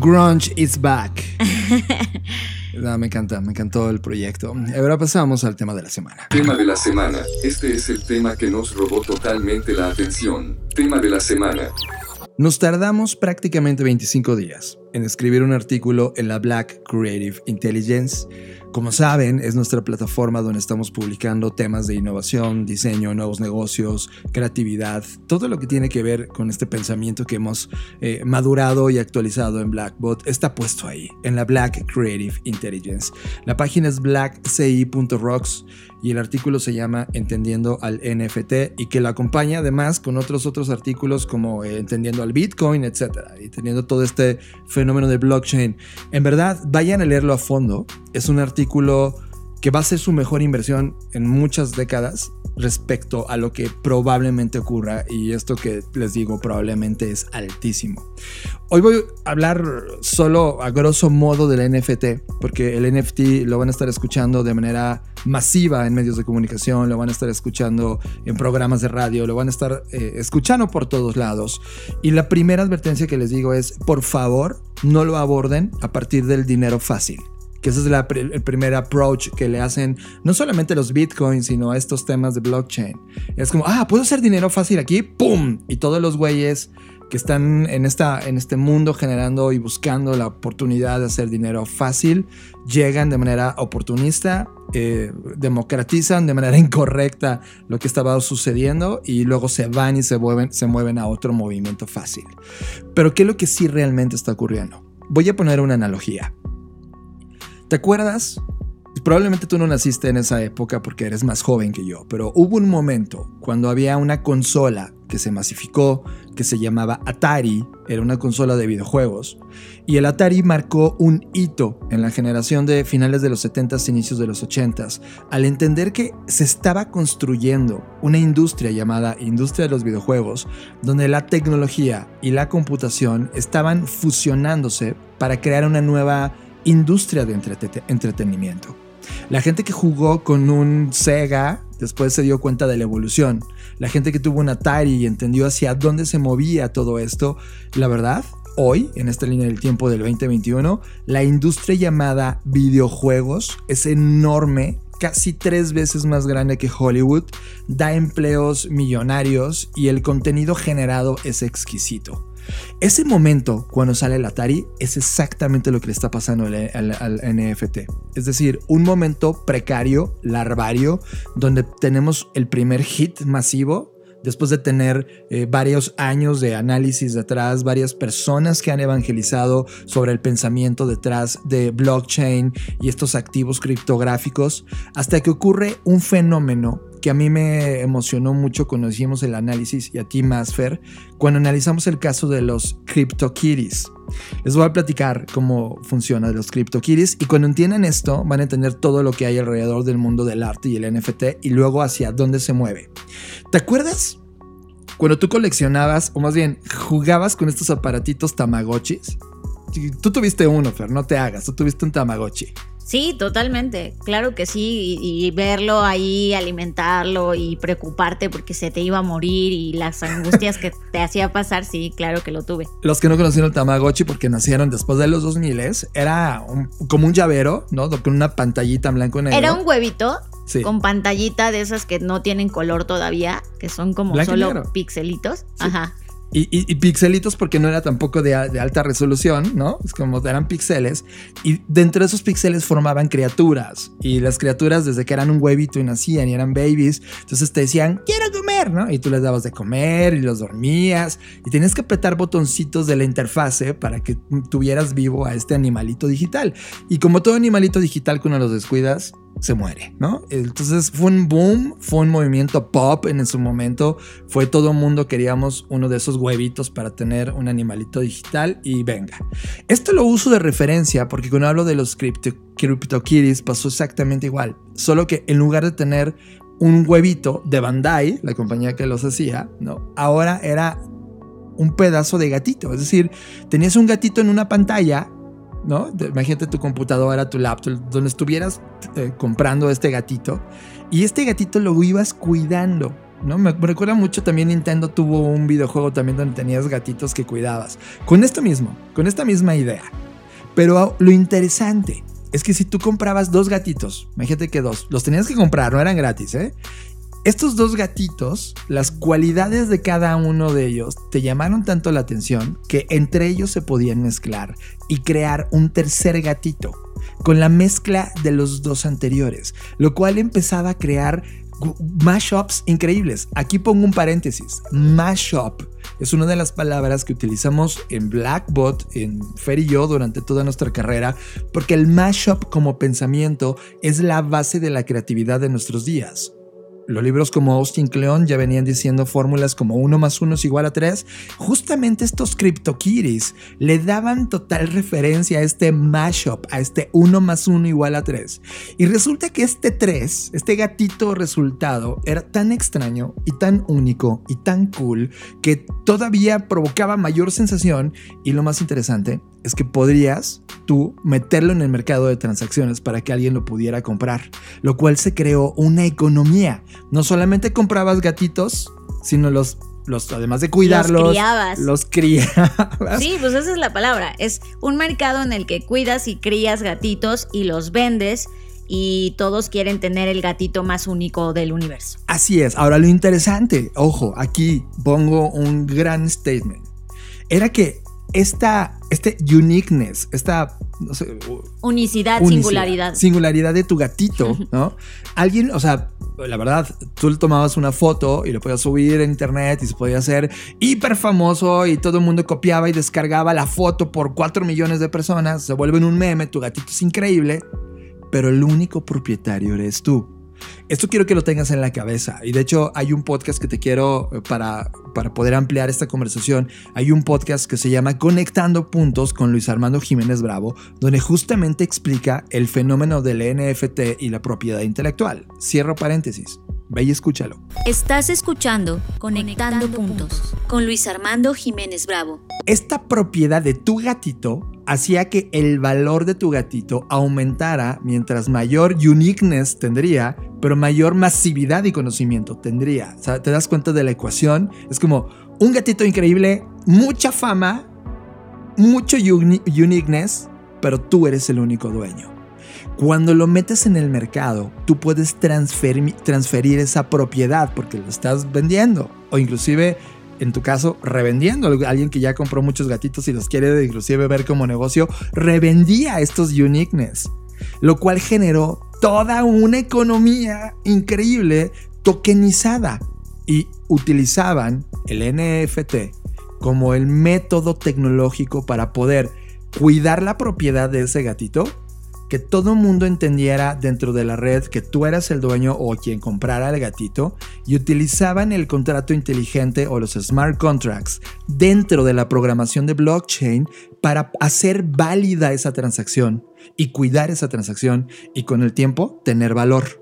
Speaker 1: Grunge is Back. [laughs] No, me encanta, me encantó el proyecto. Ahora pasamos al tema de la semana.
Speaker 3: Tema de la semana. Este es el tema que nos robó totalmente la atención. Tema de la semana.
Speaker 1: Nos tardamos prácticamente 25 días en escribir un artículo en la Black Creative Intelligence. Como saben, es nuestra plataforma donde estamos publicando temas de innovación, diseño, nuevos negocios, creatividad, todo lo que tiene que ver con este pensamiento que hemos eh, madurado y actualizado en Blackbot está puesto ahí, en la Black Creative Intelligence. La página es blackci.rocks y el artículo se llama Entendiendo al NFT y que lo acompaña además con otros otros artículos como eh, Entendiendo al Bitcoin, etcétera, y teniendo todo este fenómeno de blockchain. En verdad, vayan a leerlo a fondo. Es un artículo que va a ser su mejor inversión en muchas décadas respecto a lo que probablemente ocurra y esto que les digo probablemente es altísimo. Hoy voy a hablar solo a grosso modo del NFT porque el NFT lo van a estar escuchando de manera masiva en medios de comunicación, lo van a estar escuchando en programas de radio, lo van a estar eh, escuchando por todos lados y la primera advertencia que les digo es por favor no lo aborden a partir del dinero fácil que ese es el primer approach que le hacen no solamente los bitcoins, sino a estos temas de blockchain. Es como, ah, puedo hacer dinero fácil aquí, ¡pum! Y todos los güeyes que están en, esta, en este mundo generando y buscando la oportunidad de hacer dinero fácil, llegan de manera oportunista, eh, democratizan de manera [laughs] incorrecta lo que estaba sucediendo y luego se van y se mueven, se mueven a otro movimiento fácil. Pero ¿qué es lo que sí realmente está ocurriendo? Voy a poner una analogía. ¿Te acuerdas? Probablemente tú no naciste en esa época porque eres más joven que yo, pero hubo un momento cuando había una consola que se masificó, que se llamaba Atari, era una consola de videojuegos, y el Atari marcó un hito en la generación de finales de los 70s, inicios de los 80s, al entender que se estaba construyendo una industria llamada industria de los videojuegos, donde la tecnología y la computación estaban fusionándose para crear una nueva industria de entretenimiento. La gente que jugó con un Sega después se dio cuenta de la evolución. La gente que tuvo un Atari y entendió hacia dónde se movía todo esto, la verdad, hoy, en esta línea del tiempo del 2021, la industria llamada videojuegos es enorme casi tres veces más grande que Hollywood, da empleos millonarios y el contenido generado es exquisito. Ese momento, cuando sale el Atari, es exactamente lo que le está pasando al, NFT. Es decir, un momento precario, larvario, donde tenemos el primer hit masivo después de tener eh, varios años de análisis detrás, varias personas que han evangelizado sobre el pensamiento detrás de blockchain y estos activos criptográficos, hasta que ocurre un fenómeno que a mí me emocionó mucho cuando hicimos el análisis y a ti más, Fer, cuando analizamos el caso de los CryptoKitties. Les voy a platicar cómo funciona los CryptoKitties y cuando entiendan esto van a entender todo lo que hay alrededor del mundo del arte y el NFT y luego hacia dónde se mueve. ¿Te acuerdas? Cuando tú coleccionabas, o más bien jugabas con estos aparatitos Tamagotchis. Tú tuviste uno, Fer, no te hagas, tú tuviste un Tamagotchi.
Speaker 2: Sí, totalmente, claro que sí, y, verlo ahí, alimentarlo y preocuparte porque se te iba a morir y las angustias que te hacía pasar, sí, claro que lo tuve.
Speaker 1: Los que no conocieron el Tamagotchi porque nacieron después de los 2000 era como un llavero, ¿no? Con una pantallita en blanco y negro.
Speaker 2: Era un huevito con pantallita de esas que no tienen color todavía, que son como solo pixelitos. Ajá.
Speaker 1: Y, pixelitos porque no era tampoco de, alta resolución, ¿no? Es como eran píxeles. Y dentro de esos píxeles formaban criaturas. Y las criaturas desde que eran un huevito y nacían y eran babies, entonces te decían, quiero comer, ¿no? Y tú les dabas de comer y los dormías. Y tenías que apretar botoncitos de la interfase para que tuvieras vivo a este animalito digital. Y como todo animalito digital, cuando los descuidas, se muere, ¿no? Entonces fue un boom, fue un movimiento pop en su momento, fue todo el mundo queríamos uno de esos huevitos para tener un animalito digital y venga. Esto lo uso de referencia porque cuando hablo de los crypto, CryptoKitties pasó exactamente igual, solo que en lugar de tener un huevito de Bandai, la compañía que los hacía, ¿no? Ahora era un pedazo de gatito, es decir, tenías un gatito en una pantalla ¿no? Imagínate tu computadora, tu laptop, donde estuvieras eh, comprando este gatito y este gatito lo ibas cuidando ¿no? Me recuerda mucho también Nintendo tuvo un videojuego también donde tenías gatitos que cuidabas. Con esto mismo, con esta misma idea. Pero lo interesante es que si tú comprabas dos gatitos, imagínate que dos, los tenías que comprar, no eran gratis, ¿eh? Estos dos gatitos, las cualidades de cada uno de ellos te llamaron tanto la atención que entre ellos se podían mezclar y crear un tercer gatito con la mezcla de los dos anteriores, lo cual empezaba a crear mashups increíbles. Aquí pongo un paréntesis. Mashup es una de las palabras que utilizamos en Blackbot, en Fer y yo durante toda nuestra carrera, porque el mashup como pensamiento es la base de la creatividad de nuestros días. Los libros como Austin Kleon ya venían diciendo fórmulas como 1 más 1 es igual a 3. Justamente estos CryptoKitties le daban total referencia a este mashup, a este 1 más 1 igual a 3. Y resulta que este 3, este gatito resultado, era tan extraño y tan único y tan cool que todavía provocaba mayor sensación y lo más interesante es que podrías tú meterlo en el mercado de transacciones para que alguien lo pudiera comprar, lo cual se creó una economía. No solamente comprabas gatitos, sino los los, además de cuidarlos,
Speaker 2: los criabas.
Speaker 1: Los criabas.
Speaker 2: Sí, pues esa es la palabra. Es un mercado en el que cuidas y crías gatitos y los vendes y todos quieren tener el gatito más único del universo.
Speaker 1: Así es. Ahora lo interesante, ojo, aquí pongo un gran statement. Era que esta, este uniqueness, esta
Speaker 2: unicidad, singularidad.
Speaker 1: Singularidad de tu gatito, ¿no? Alguien, o sea, la verdad, tú le tomabas una foto y lo podías subir a internet y se podía hacer hiper famoso y todo el mundo copiaba y descargaba la foto por 4 millones de personas, se vuelve un meme, tu gatito es increíble, pero el único propietario eres tú. Esto quiero que lo tengas en la cabeza. Y de hecho hay un podcast que te quiero, eh, para, para poder ampliar esta conversación, hay un podcast que se llama Conectando Puntos con Luis Armando Jiménez Bravo, donde justamente explica el fenómeno del NFT y la propiedad intelectual. Cierro paréntesis. Ve y escúchalo.
Speaker 2: Estás escuchando Conectando, Puntos con Luis Armando Jiménez Bravo.
Speaker 1: Esta propiedad de tu gatito hacía que el valor de tu gatito aumentara mientras mayor uniqueness tendría, pero mayor masividad y conocimiento tendría. O sea, te das cuenta de la ecuación. Es como un gatito increíble, mucha fama, mucho uniqueness, pero tú eres el único dueño. Cuando lo metes en el mercado, tú puedes transferir, esa propiedad porque lo estás vendiendo o inclusive en tu caso, revendiendo. Alguien que ya compró muchos gatitos y los quiere inclusive ver como negocio, revendía estos uniqueness. Lo cual generó toda una economía increíble tokenizada. Y utilizaban el NFT como el método tecnológico para poder cuidar la propiedad de ese gatito que todo mundo entendiera dentro de la red que tú eras el dueño o quien comprara el gatito y utilizaban el contrato inteligente o los smart contracts dentro de la programación de blockchain para hacer válida esa transacción y cuidar esa transacción y con el tiempo tener valor.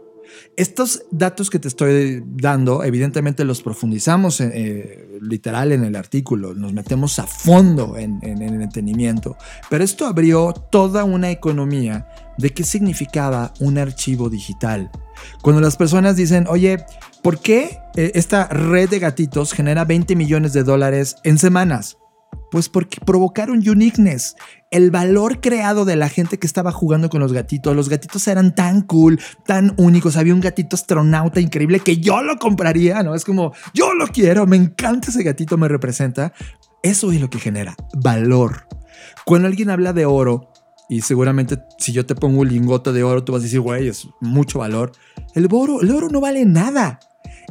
Speaker 1: Estos datos que te estoy dando, evidentemente los profundizamos eh, literal en el artículo, nos metemos a fondo en, en el entendimiento, pero esto abrió toda una economía de qué significaba un archivo digital. Cuando las personas dicen, oye, ¿por qué eh, esta red de gatitos genera 20 millones de dólares en semanas? Pues porque provocaron uniqueness, el valor creado de la gente que estaba jugando con los gatitos. Los gatitos eran tan cool, tan únicos. Había un gatito astronauta increíble que yo lo compraría, ¿no? Es como, yo lo quiero, me encanta ese gatito, me representa. Eso es lo que genera valor. Cuando alguien habla de oro, y seguramente si yo te pongo un lingote de oro, tú vas a decir, güey, es mucho valor. El oro, el oro no vale nada.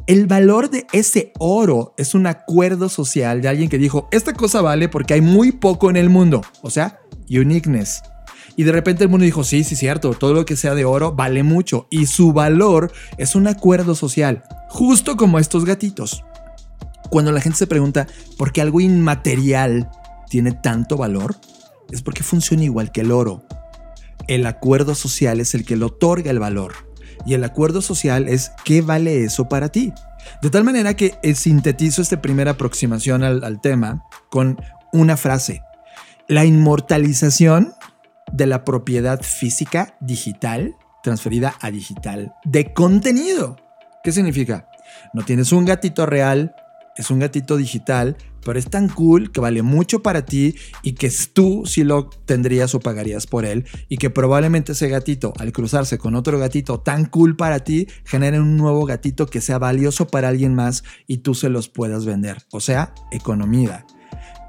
Speaker 1: El valor de ese oro es un acuerdo social de alguien que dijo, esta cosa vale porque hay muy poco en el mundo. O sea, uniqueness. Y de repente el mundo dijo, sí, sí, cierto, todo lo que sea de oro vale mucho. Y su valor es un acuerdo social, justo como estos gatitos. Cuando la gente se pregunta por qué algo inmaterial tiene tanto valor, es porque funciona igual que el oro. El acuerdo social es el que le otorga el valor y el acuerdo social es qué vale eso para ti. De tal manera que eh, sintetizo esta primera aproximación al, tema con una frase. La inmortalización de la propiedad física digital transferida a digital de contenido. ¿Qué significa? No tienes un gatito real, es un gatito digital, pero es tan cool que vale mucho para ti y que tú sí lo tendrías o pagarías por él y que probablemente ese gatito al cruzarse con otro gatito tan cool para ti genere un nuevo gatito que sea valioso para alguien más y tú se los puedas vender. O sea, economía.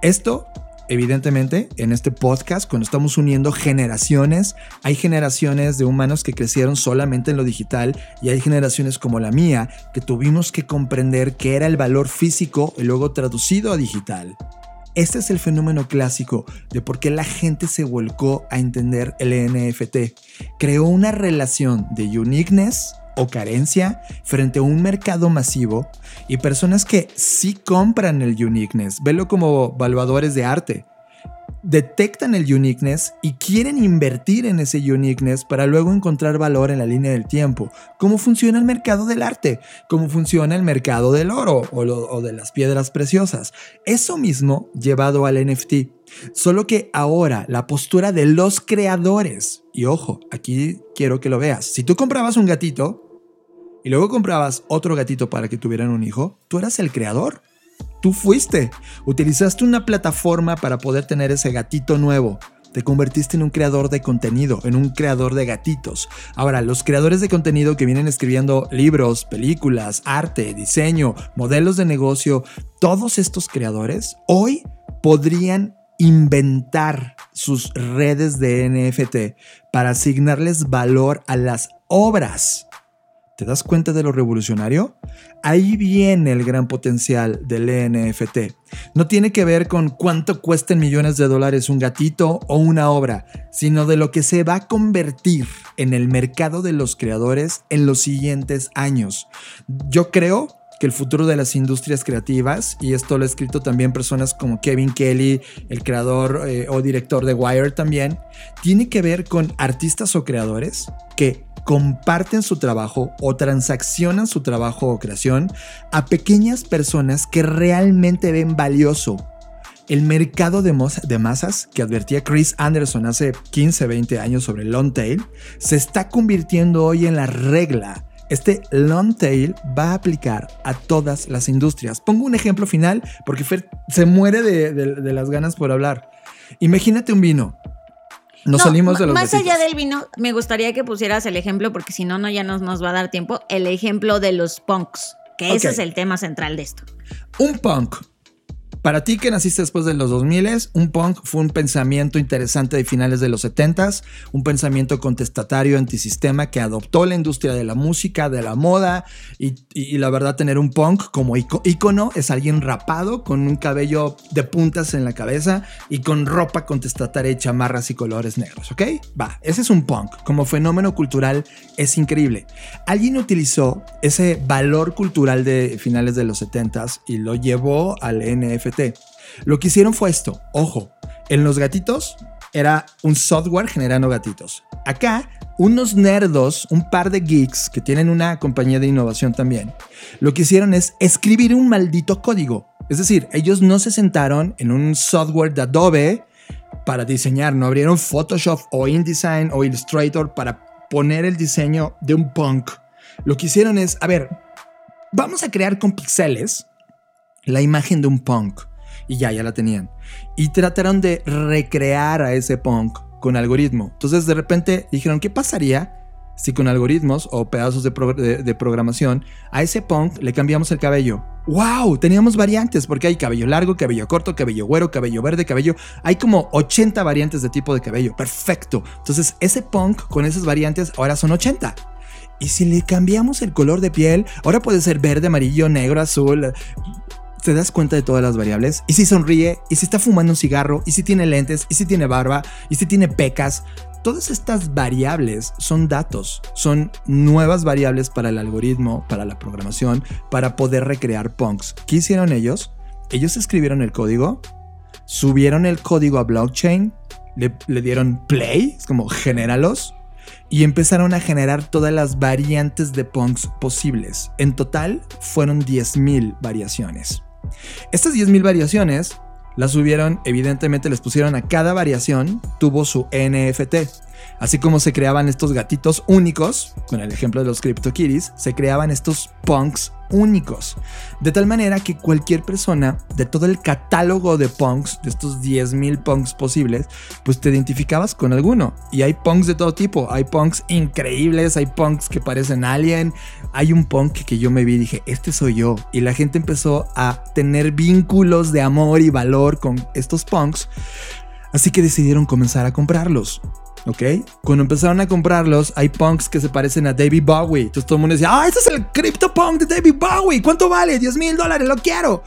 Speaker 1: Esto evidentemente, en este podcast, cuando estamos uniendo generaciones, hay generaciones de humanos que crecieron solamente en lo digital y hay generaciones como la mía que tuvimos que comprender qué era el valor físico y luego traducido a digital. Este es el fenómeno clásico de por qué la gente se volcó a entender el NFT. Creó una relación de uniqueness o carencia frente a un mercado masivo y personas que sí compran el uniqueness, velo como valuadores de arte. Detectan el uniqueness y quieren invertir en ese uniqueness para luego encontrar valor en la línea del tiempo. ¿Cómo funciona el mercado del arte? ¿Cómo funciona el mercado del oro o, o de las piedras preciosas? Eso mismo llevado al NFT. Solo que ahora la postura de los creadores, y ojo, aquí quiero que lo veas, si tú comprabas un gatito, y luego comprabas otro gatito para que tuvieran un hijo, tú eras el creador. Tú fuiste. Utilizaste una plataforma para poder tener ese gatito nuevo. Te convertiste en un creador de contenido, en un creador de gatitos. Ahora, los creadores de contenido que vienen escribiendo libros, películas, arte, diseño, modelos de negocio, todos estos creadores hoy podrían inventar sus redes de NFT para asignarles valor a las obras ¿Te das cuenta de lo revolucionario? Ahí viene el gran potencial del NFT. No tiene que ver con cuánto cuesta en millones de dólares un gatito o una obra, sino de lo que se va a convertir en el mercado de los creadores en los siguientes años. Yo creo que el futuro de las industrias creativas, y esto lo ha escrito también personas como Kevin Kelly, el creador eh, o director de Wire también, tiene que ver con artistas o creadores que comparten su trabajo o transaccionan su trabajo o creación a pequeñas personas que realmente ven valioso. El mercado de, de masas que advertía Chris Anderson hace 15, 20 años sobre el long tail se está convirtiendo hoy en la regla este long tail va a aplicar a todas las industrias. Pongo un ejemplo final porque se muere de, las ganas por hablar. Imagínate un vino. Nos salimos de los
Speaker 2: Más allá del vino, me gustaría que pusieras el ejemplo, porque si no, no ya nos, nos va a dar tiempo. El ejemplo de los punks, que ese es el tema central de esto.
Speaker 1: Un punk para ti que naciste después de los 2000, un punk fue un pensamiento interesante de finales de los 70s, un pensamiento contestatario antisistema que adoptó la industria de la música, de la moda y, la verdad tener un punk como icono es alguien rapado con un cabello de puntas en la cabeza y con ropa contestataria y chamarras y colores negros, ¿ok? Va, ese es un punk. Como fenómeno cultural es increíble. Alguien utilizó ese valor cultural de finales de los 70s y lo llevó al NF lo que hicieron fue esto, ojo, en los gatitos era un software generando gatitos. Acá, unos nerdos, un par de geeks que tienen una compañía de innovación también, lo que hicieron es escribir un maldito código. Es decir, ellos no se sentaron en un software de Adobe para diseñar, no abrieron Photoshop o InDesign o Illustrator para poner el diseño de un punk. Lo que hicieron es, a ver, vamos a crear con pixeles la imagen de un punk. Y ya, ya la tenían. Y trataron de recrear a ese punk con algoritmo. Entonces de repente dijeron, ¿qué pasaría si con algoritmos o pedazos de, programación a ese punk le cambiamos el cabello? ¡Wow! Teníamos variantes porque hay cabello largo, cabello corto, cabello güero, cabello verde, cabello... Hay como 80 variantes de tipo de cabello. Perfecto. Entonces ese punk con esas variantes ahora son 80. Y si le cambiamos el color de piel, ahora puede ser verde, amarillo, negro, azul, te das cuenta de todas las variables. Y si sonríe, y si está fumando un cigarro, y si tiene lentes, y si tiene barba, y si tiene pecas. Todas estas variables son datos, son nuevas variables para el algoritmo, para la programación, para poder recrear punks. ¿Qué hicieron ellos? Ellos escribieron el código, subieron el código a blockchain, le, dieron play, es como genéralos, y empezaron a generar todas las variantes de punks posibles. En total fueron 10.000 variaciones. Estas 10.000 variaciones las subieron, evidentemente les pusieron a cada variación, tuvo su NFT. Así como se creaban estos gatitos únicos, con el ejemplo de los CryptoKitties, se creaban estos punks únicos. De tal manera que cualquier persona de todo el catálogo de punks, de estos 10.000 punks posibles, pues te identificabas con alguno. Y hay punks de todo tipo. Hay punks increíbles, hay punks que parecen alien. Hay un punk que yo me vi y dije, este soy yo. Y la gente empezó a tener vínculos de amor y valor con estos punks. Así que decidieron comenzar a comprarlos. ¿Ok? Cuando empezaron a comprarlos, hay punks que se parecen a David Bowie. Entonces todo el mundo decía, ah, ese es el CryptoPunk de David Bowie. ¿Cuánto vale? 10 mil dólares, lo quiero.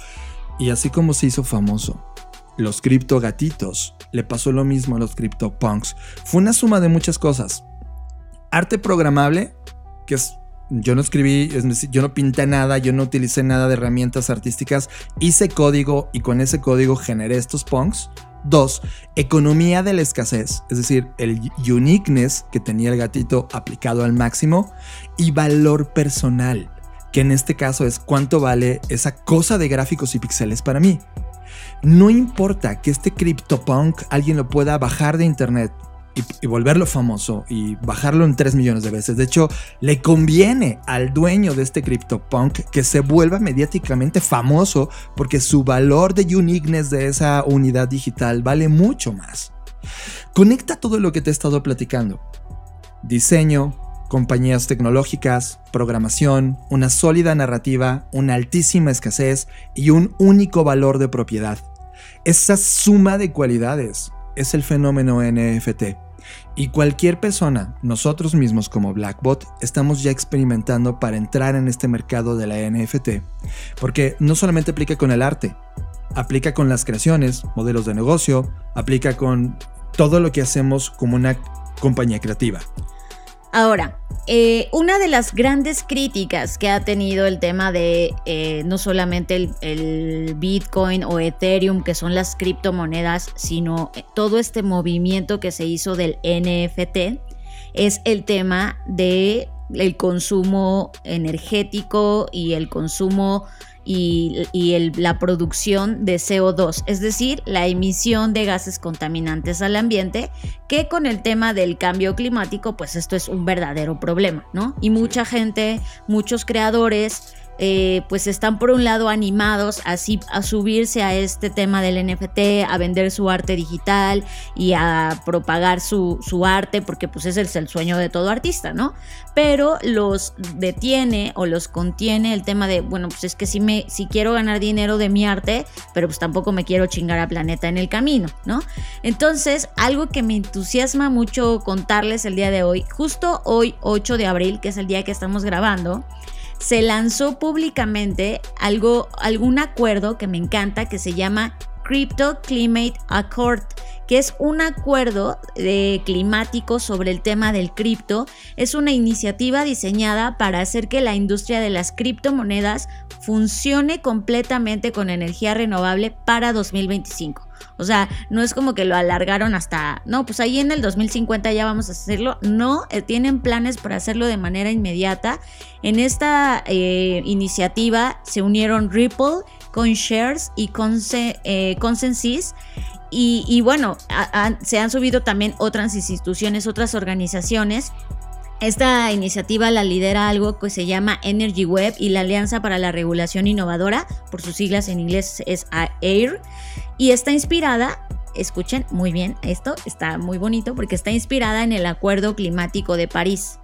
Speaker 1: Y así como se hizo famoso, los cripto gatitos le pasó lo mismo a los CryptoPunks. Fue una suma de muchas cosas. Arte programable, que es yo no escribí, yo no pinté nada, yo no utilicé nada de herramientas artísticas, hice código y con ese código generé estos punks. Dos, economía de la escasez, es decir, el uniqueness que tenía el gatito aplicado al máximo y valor personal, que en este caso es cuánto vale esa cosa de gráficos y píxeles para mí. No importa que este CryptoPunk alguien lo pueda bajar de internet, y, volverlo famoso y bajarlo en 3 millones de veces. De hecho, le conviene al dueño de este CryptoPunk que se vuelva mediáticamente famoso porque su valor de uniqueness de esa unidad digital vale mucho más. Conecta todo lo que te he estado platicando. Diseño, compañías tecnológicas, programación, una sólida narrativa, una altísima escasez y un único valor de propiedad. Esa suma de cualidades es el fenómeno NFT. Y cualquier persona, nosotros mismos como Blackbot, estamos ya experimentando para entrar en este mercado de la NFT. Porque no solamente aplica con el arte, aplica con las creaciones, modelos de negocio, aplica con todo lo que hacemos como una compañía creativa.
Speaker 2: Ahora, eh, una de las grandes críticas que ha tenido el tema de eh, no solamente el, Bitcoin o Ethereum, que son las criptomonedas, sino eh, todo este movimiento que se hizo del NFT, es el tema de el consumo energético y el consumo y, la producción de CO2, es decir, la emisión de gases contaminantes al ambiente, que con el tema del cambio climático, pues esto es un verdadero problema, ¿no? Y mucha gente, muchos creadores, eh, pues están por un lado animados así a subirse a este tema del NFT, a vender su arte digital y a propagar su, arte, porque pues es el sueño de todo artista, ¿no? Pero los detiene o los contiene el tema de, bueno, pues es que si, me, si quiero ganar dinero de mi arte, pero pues tampoco me quiero chingar a planeta en el camino, ¿no? Entonces, algo que me entusiasma mucho contarles el día de hoy, justo hoy 8 de abril, que es el día que estamos grabando, se lanzó públicamente algo, algún acuerdo que me encanta que se llama Crypto Climate Accord, que es un acuerdo de climático sobre el tema del cripto. Es una iniciativa diseñada para hacer que la industria de las criptomonedas funcione completamente con energía renovable para 2025. O sea, no es como que lo alargaron hasta, no, pues ahí en el 2050 ya vamos a hacerlo. No, eh, tienen planes para hacerlo de manera inmediata. En esta eh, iniciativa se unieron Ripple, CoinShares y eh, Consensys. Y, bueno, se han subido también otras instituciones, otras organizaciones. Esta iniciativa la lidera algo que se llama Energy Web y la Alianza para la Regulación Innovadora, por sus siglas en inglés es AIR, y está inspirada, escuchen muy bien esto, está muy bonito porque está inspirada en el Acuerdo Climático de París.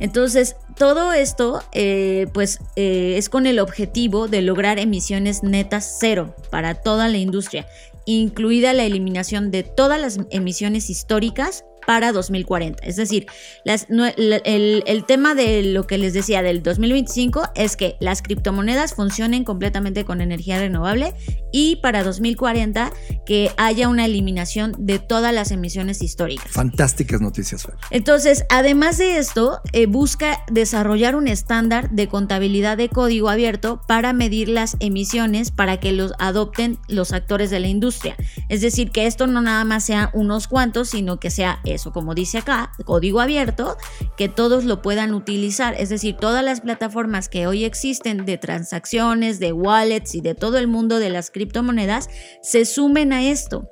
Speaker 2: Entonces, todo esto eh, pues eh, es con el objetivo de lograr emisiones netas cero para toda la industria, incluida la eliminación de todas las emisiones históricas para 2040. Es decir, el, tema de lo que les decía del 2025 es que las criptomonedas funcionen completamente con energía renovable y para 2040 que haya una eliminación de todas las emisiones históricas.
Speaker 1: Fantásticas noticias, Fer.
Speaker 2: Entonces, además de esto, eh, busca desarrollar un estándar de contabilidad de código abierto para medir las emisiones para que los adopten los actores de la industria. Es decir, que esto no nada más sea unos cuantos, sino que sea eso, como dice acá, código abierto, que todos lo puedan utilizar. Es decir, todas las plataformas que hoy existen de transacciones, de wallets y de todo el mundo de las criptomonedas se sumen a esto.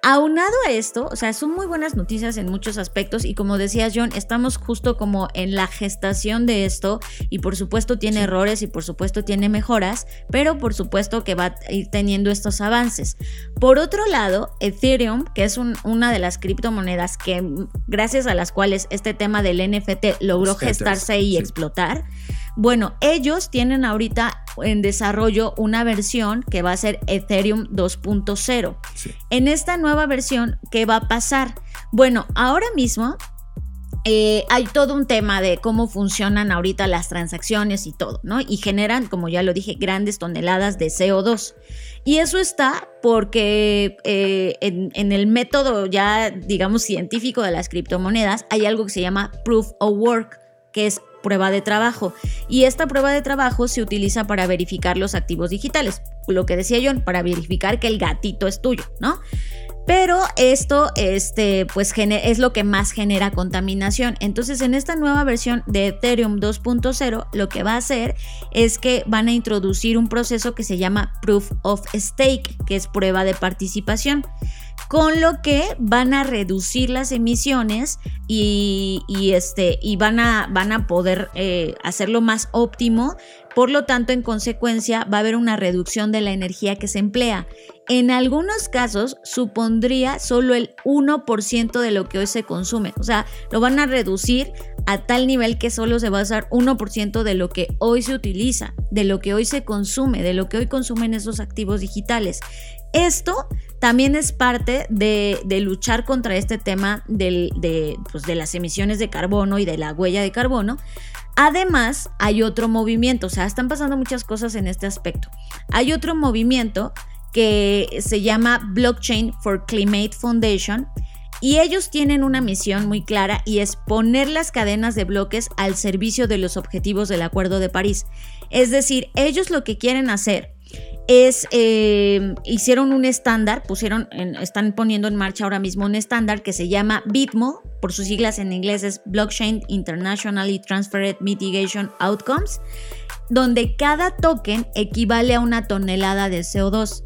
Speaker 2: Aunado a esto, o sea, son muy buenas noticias en muchos aspectos y como decías John, estamos justo como en la gestación de esto y por supuesto tiene errores y por supuesto tiene mejoras, pero por supuesto que va a ir teniendo estos avances. Por otro lado, Ethereum, que es una de las criptomonedas que gracias a las cuales este tema del NFT logró gestarse y explotar, bueno, ellos tienen ahorita en desarrollo una versión que va a ser Ethereum 2.0. En esta nueva versión, ¿qué va a pasar? Bueno, ahora mismo eh, hay todo un tema de cómo funcionan ahorita las transacciones y todo, ¿no? Y generan, como ya lo dije, grandes toneladas de CO2. Y eso está porque eh, en, en, el método ya, digamos, científico de las criptomonedas hay algo que se llama proof of work, que es prueba de trabajo. Y esta prueba de trabajo se utiliza para verificar los activos digitales. Lo que decía John, para verificar que el gatito es tuyo, ¿no? Pero esto este, pues, es lo que más genera contaminación. Entonces, en esta nueva versión de Ethereum 2.0, lo que va a hacer es que van a introducir un proceso que se llama Proof of Stake, que es prueba de participación con lo que van a reducir las emisiones y, este, y van, a, van a poder eh, hacerlo más óptimo. Por lo tanto, en consecuencia, va a haber una reducción de la energía que se emplea. En algunos casos, supondría solo el 1% de lo que hoy se consume. O sea, lo van a reducir a tal nivel que solo se va a usar 1% de lo que hoy se utiliza, de lo que hoy se consume, de lo que hoy consumen esos activos digitales. Esto también es parte de, luchar contra este tema pues, de, las emisiones de carbono y de la huella de carbono. Además, hay otro movimiento, o sea, están pasando muchas cosas en este aspecto. Hay otro movimiento que se llama Blockchain for Climate Foundation y ellos tienen una misión muy clara y es poner las cadenas de bloques al servicio de los objetivos del Acuerdo de París. Es decir, ellos lo que quieren hacer es, eh, hicieron un estándar, pusieron, están poniendo en marcha ahora mismo un estándar que se llama BITMO, por sus siglas en inglés es Blockchain Internationally Transferred Mitigation Outcomes, donde cada token equivale a una tonelada de CO2.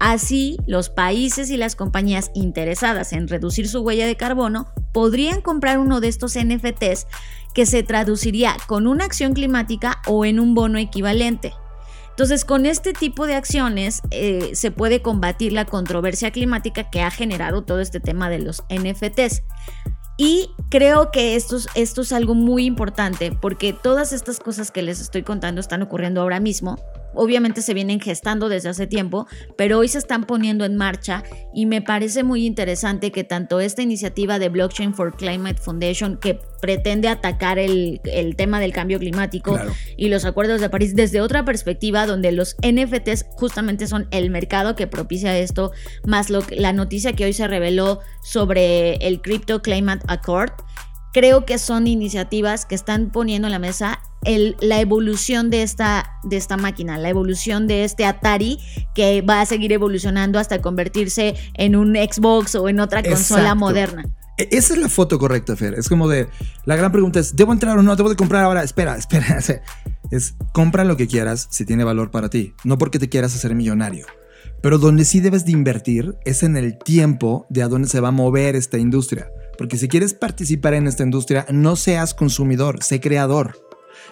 Speaker 2: Así, los países y las compañías interesadas en reducir su huella de carbono podrían comprar uno de estos NFTs que se traduciría con una acción climática o en un bono equivalente. Entonces, con este tipo de acciones eh, se puede combatir la controversia climática que ha generado todo este tema de los NFTs. Y creo que esto es, esto es algo muy importante porque todas estas cosas que les estoy contando están ocurriendo ahora mismo obviamente se vienen gestando desde hace tiempo, pero hoy se están poniendo en marcha y me parece muy interesante que tanto esta iniciativa de Blockchain for Climate Foundation, que pretende atacar el, tema del cambio climático y los acuerdos de París desde otra perspectiva, donde los NFTs justamente son el mercado que propicia esto, más lo, la noticia que hoy se reveló sobre el Crypto Climate Accord creo que son iniciativas que están poniendo en la mesa el, la evolución de esta, de esta máquina, la evolución de este Atari que va a seguir evolucionando hasta convertirse en un Xbox o en otra consola moderna.
Speaker 1: E, esa es la foto correcta, Fer. Es como de, la gran pregunta es, ¿debo entrar o no? ¿Debo de comprar ahora? Espera, [laughs] espera. Es, compra lo que quieras si tiene valor para ti, no porque te quieras hacer millonario. Pero donde sí debes de invertir es en el tiempo de a dónde se va a mover esta industria. Porque si quieres participar en esta industria, no seas consumidor, sé creador.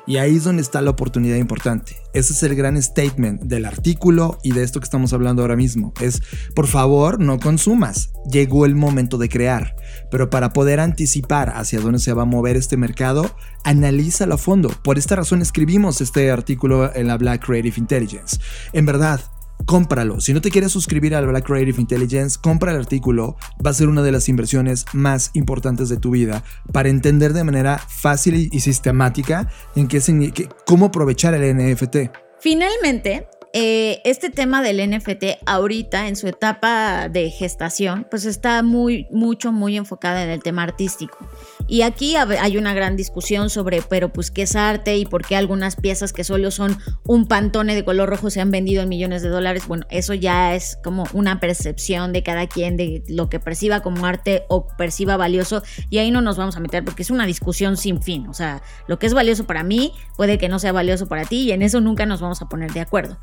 Speaker 1: Y ahí es donde está la oportunidad importante. Ese es el gran statement del artículo y de esto que estamos hablando ahora mismo. Es, por favor, no consumas. Llegó el momento de crear. Pero para poder anticipar hacia dónde se va a mover este mercado, analízalo a fondo. Por esta razón escribimos este artículo en la Black Creative Intelligence. En verdad, cómpralo. Si no te quieres suscribir al Black Creative Intelligence, compra el artículo. Va a ser una de las inversiones más importantes de tu vida para entender de manera fácil y sistemática en qué, cómo aprovechar el NFT.
Speaker 2: Finalmente, eh, este tema del NFT ahorita en su etapa de gestación, pues está muy, mucho, muy enfocada en el tema artístico. Y aquí hay una gran discusión sobre, pero pues qué es arte y por qué algunas piezas que solo son un pantone de color rojo se han vendido en millones de dólares. Bueno, eso ya es como una percepción de cada quien de lo que perciba como arte o perciba valioso. Y ahí no nos vamos a meter porque es una discusión sin fin. O sea, lo que es valioso para mí puede que no sea valioso para ti y en eso nunca nos vamos a poner de acuerdo.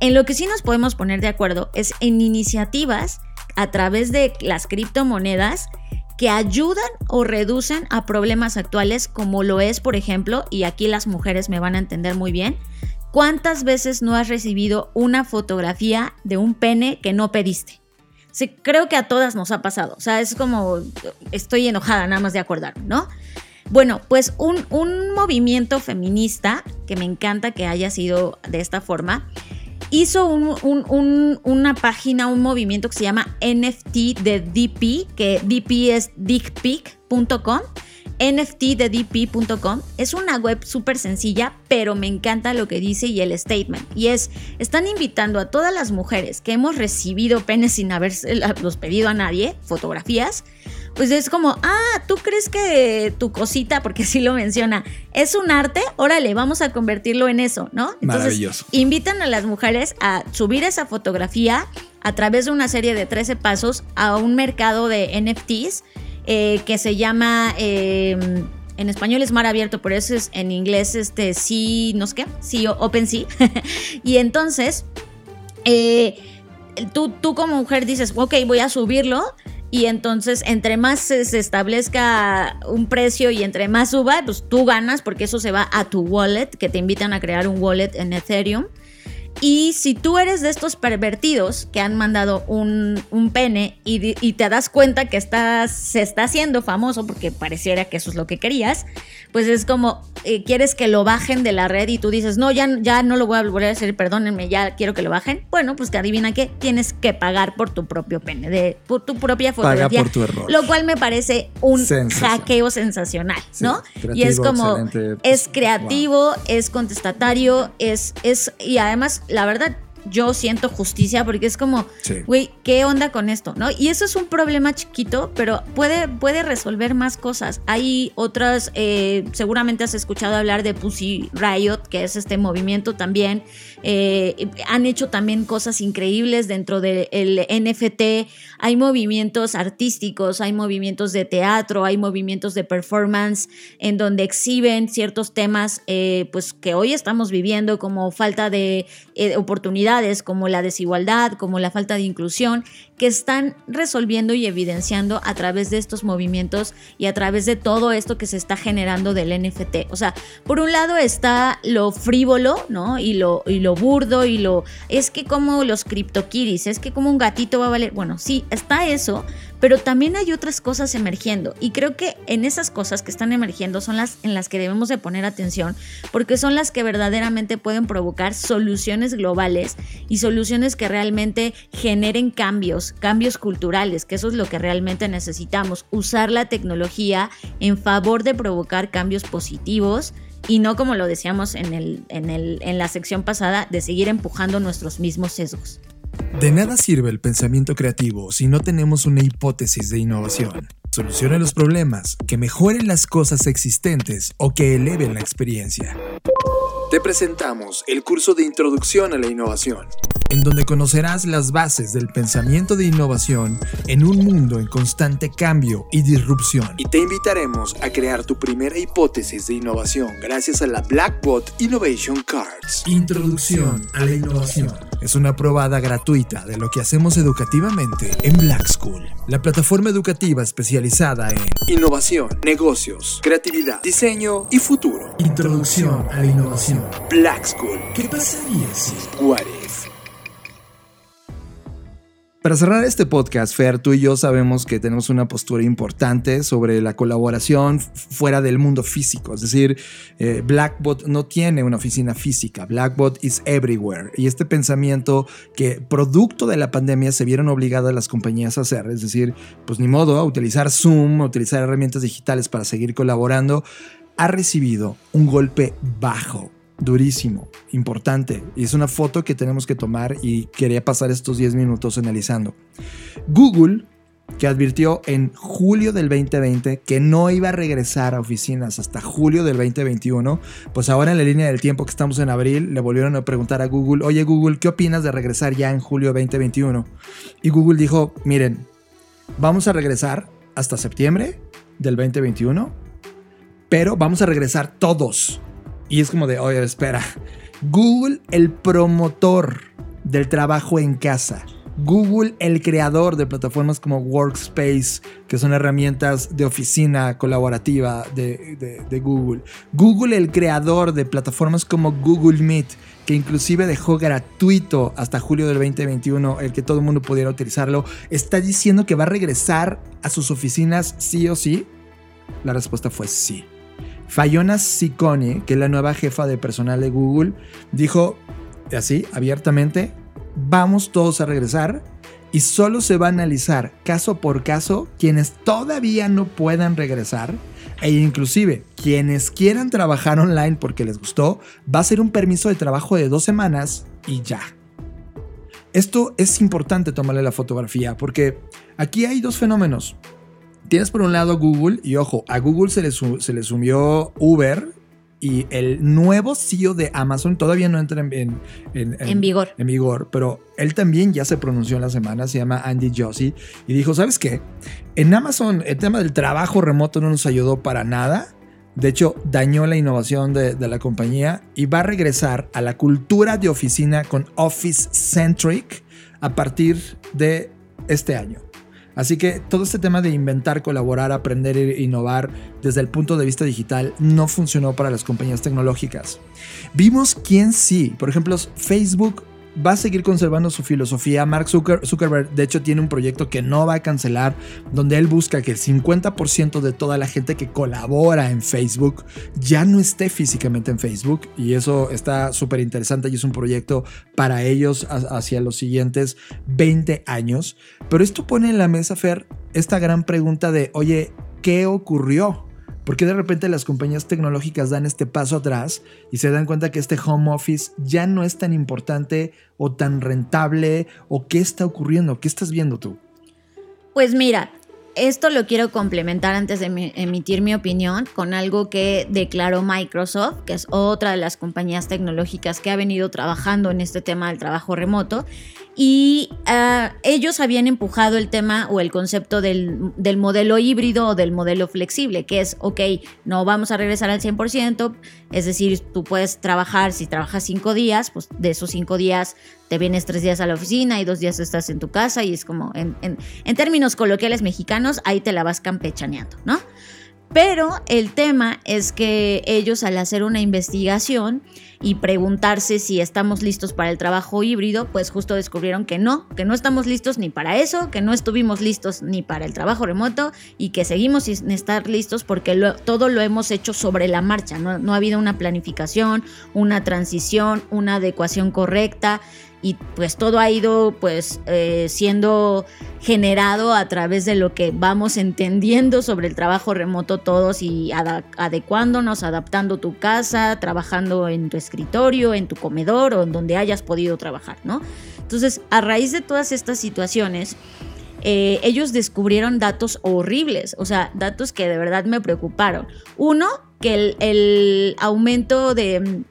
Speaker 2: En lo que sí nos podemos poner de acuerdo es en iniciativas a través de las criptomonedas que ayudan o reducen a problemas actuales como lo es, por ejemplo, y aquí las mujeres me van a entender muy bien, ¿cuántas veces no has recibido una fotografía de un pene que no pediste? Sí, creo que a todas nos ha pasado, o sea, es como, estoy enojada nada más de acordarme, ¿no? Bueno, pues un, un movimiento feminista, que me encanta que haya sido de esta forma, hizo una página, un movimiento que se llama NFT de DP, que DP es dickpic.com. NFTdedp.com es una web súper sencilla, pero me encanta lo que dice y el statement. Y es, están invitando a todas las mujeres que hemos recibido penes sin haberlos pedido a nadie, fotografías, pues es como, ah, ¿tú crees que tu cosita, porque sí lo menciona, es un arte? Órale, vamos a convertirlo en eso, ¿no?
Speaker 1: Entonces,
Speaker 2: invitan a las mujeres a subir esa fotografía a través de una serie de 13 pasos a un mercado de NFTs eh, que se llama... Em, en español es mar abierto, pero eso es en inglés, este, sí, no sé qué, sí, OpenSea. [laughs] y entonces, eh, tú, tú como mujer dices, ok, voy a subirlo y entonces entre más se, establezca un precio y entre más suba, pues tú ganas porque eso se va a tu wallet, que te invitan a crear un wallet en Ethereum. Y si tú eres de estos pervertidos que han mandado un, pene y, te das cuenta que estás, se está haciendo famoso porque pareciera que eso es lo que querías, pues es como, eh, quieres que lo bajen de la red y tú dices, no, ya, ya no lo voy a volver a hacer, perdónenme, ya quiero que lo bajen. Bueno, pues que adivina qué, tienes que pagar por tu propio pene, de, por tu propia fotografía.
Speaker 1: Paga por tu error.
Speaker 2: Lo cual me parece un hackeo sensacional, ¿no? y es como, es creativo, es contestatario, es, es, y además, la verdad, yo siento justicia porque es como, güey, ¿qué onda con esto? ¿No? Y eso es un problema chiquito, pero puede, puede resolver más cosas. Hay otras, eh, seguramente has escuchado hablar de Pussy Riot, que es este movimiento también. Eh, han hecho también cosas increíbles dentro del NFT. Hay movimientos artísticos, hay movimientos de teatro, hay movimientos de performance en donde exhiben ciertos temas eh, pues que hoy estamos viviendo como falta de oportunidades como la desigualdad, como la falta de inclusión, que están resolviendo y evidenciando a través de estos movimientos y a través de todo esto que se está generando del NFT. O sea, por un lado está lo frívolo, ¿no? Y lo, y lo burdo y lo... Es que como los CryptoKitties, es que como un gatito va a valer... Bueno, sí, está eso, pero también hay otras cosas emergiendo y creo que en esas cosas que están emergiendo son las en las que debemos de poner atención porque son las que verdaderamente pueden provocar soluciones globales y soluciones que realmente generen cambios, cambios culturales, que eso es lo que realmente necesitamos, usar la tecnología en favor de provocar cambios positivos y no como lo decíamos en, el, en, el, en la sección pasada, de seguir empujando nuestros mismos sesgos.
Speaker 1: De nada sirve el pensamiento creativo si no tenemos una hipótesis de innovación. Solucione los problemas, que mejoren las cosas existentes o que eleven la experiencia. Te presentamos el curso de Introducción a la Innovación, en donde conocerás las bases del pensamiento de innovación en un mundo en constante cambio y disrupción. Y te invitaremos a crear tu primera hipótesis de innovación gracias a la Blackbot Innovation Cards. Introducción a la Innovación. Es una probada gratuita de lo que hacemos educativamente en Black School, la plataforma educativa especializada en innovación, negocios, creatividad, diseño y futuro. Introducción a la Innovación. Black School. ¿Qué pasaría si? What Para cerrar este podcast, Fer, tú y yo sabemos que tenemos una postura importante sobre la colaboración fuera del mundo físico. Es decir, eh, Blackbot no tiene una oficina física. Blackbot is everywhere. Y este pensamiento que producto de la pandemia se vieron obligadas las compañías a hacer, es decir, pues ni modo, a utilizar Zoom, a utilizar herramientas digitales para seguir colaborando, ha recibido un golpe bajo durísimo, importante. Y es una foto que tenemos que tomar y quería pasar estos 10 minutos analizando. Google, que advirtió en julio del 2020 que no iba a regresar a oficinas hasta julio del 2021, pues ahora en la línea del tiempo que estamos en abril, le volvieron a preguntar a Google, oye Google, ¿qué opinas de regresar ya en julio 2021? Y Google dijo, miren, vamos a regresar hasta septiembre del 2021, pero vamos a regresar todos y es como de, oye, espera. Google, el promotor del trabajo en casa. Google, el creador de plataformas como Workspace, que son herramientas de oficina colaborativa de, de- Google. Google, el creador de plataformas como Google Meet, que inclusive dejó gratuito hasta julio del 2021 el que todo el mundo pudiera utilizarlo, está diciendo que va a regresar a sus oficinas sí o sí. La respuesta fue sí. Fayona Siconi, que es la nueva jefa de personal de Google, dijo así, abiertamente, vamos todos a regresar y solo se va a analizar caso por caso quienes todavía no puedan regresar e inclusive quienes quieran trabajar online porque les gustó, va a ser un permiso de trabajo de dos semanas y ya. Esto es importante tomarle la fotografía porque aquí hay dos fenómenos. Tienes por un lado Google y ojo, a Google se le, se le sumió Uber y el nuevo CEO de Amazon todavía no entra en, en- en-
Speaker 2: En vigor.
Speaker 1: En vigor, pero él también ya se pronunció en la semana, se llama Andy Jassy y dijo, ¿sabes qué? En Amazon el tema del trabajo remoto no nos ayudó para nada. De hecho, dañó la innovación de, de la compañía y va a regresar a la cultura de oficina con Office Centric a partir de este año. Así que todo este tema de inventar, colaborar, aprender e innovar desde el punto de vista digital no funcionó para las compañías tecnológicas. Vimos quién sí. Por ejemplo, Facebook va a seguir conservando su filosofía. Mark Zucker- Zuckerberg, de hecho, tiene un proyecto que no va a cancelar, donde él busca que el 50% de toda la gente que colabora en Facebook ya no esté físicamente en Facebook. Y eso está súper interesante y es un proyecto para ellos ha- hacia los siguientes 20 años. Pero esto pone en la mesa, Fer, esta gran pregunta de, oye, ¿qué ocurrió? ¿Por qué de repente las compañías tecnológicas dan este paso atrás y se dan cuenta que este home office ya no es tan importante o tan rentable? ¿O qué está ocurriendo? ¿Qué estás viendo tú?
Speaker 2: Pues mira, esto lo quiero complementar antes de mi- emitir mi opinión con algo que declaró Microsoft, que es otra de las compañías tecnológicas que ha venido trabajando en este tema del trabajo remoto. Y ah, ellos habían empujado el tema o el concepto del, del modelo híbrido o del modelo flexible, que es, ok, no vamos a regresar al 100%, es decir, tú puedes trabajar, si trabajas cinco días, pues de esos cinco días te vienes tres días a la oficina y dos días estás en tu casa y es como, en, en- en términos coloquiales mexicanos, ahí te la vas campechaneando, ¿no? Pero el tema es que ellos al hacer una investigación y preguntarse si estamos listos para el trabajo híbrido, pues justo descubrieron que no, que no estamos listos ni para eso, que no estuvimos listos ni para el trabajo remoto y que seguimos sin estar listos porque lo- todo lo hemos hecho sobre la marcha, no, no ha habido una planificación, una transición, una adecuación correcta y pues todo ha ido pues eh, siendo generado a través de lo que vamos entendiendo sobre el trabajo remoto todos y adecuándonos, adaptando tu casa, trabajando en tu escritorio, en tu comedor o en donde hayas podido trabajar, ¿no? Entonces, a raíz de todas estas situaciones, eh, ellos descubrieron datos horribles, o sea, datos que de verdad me preocuparon. Uno, que el aumento de,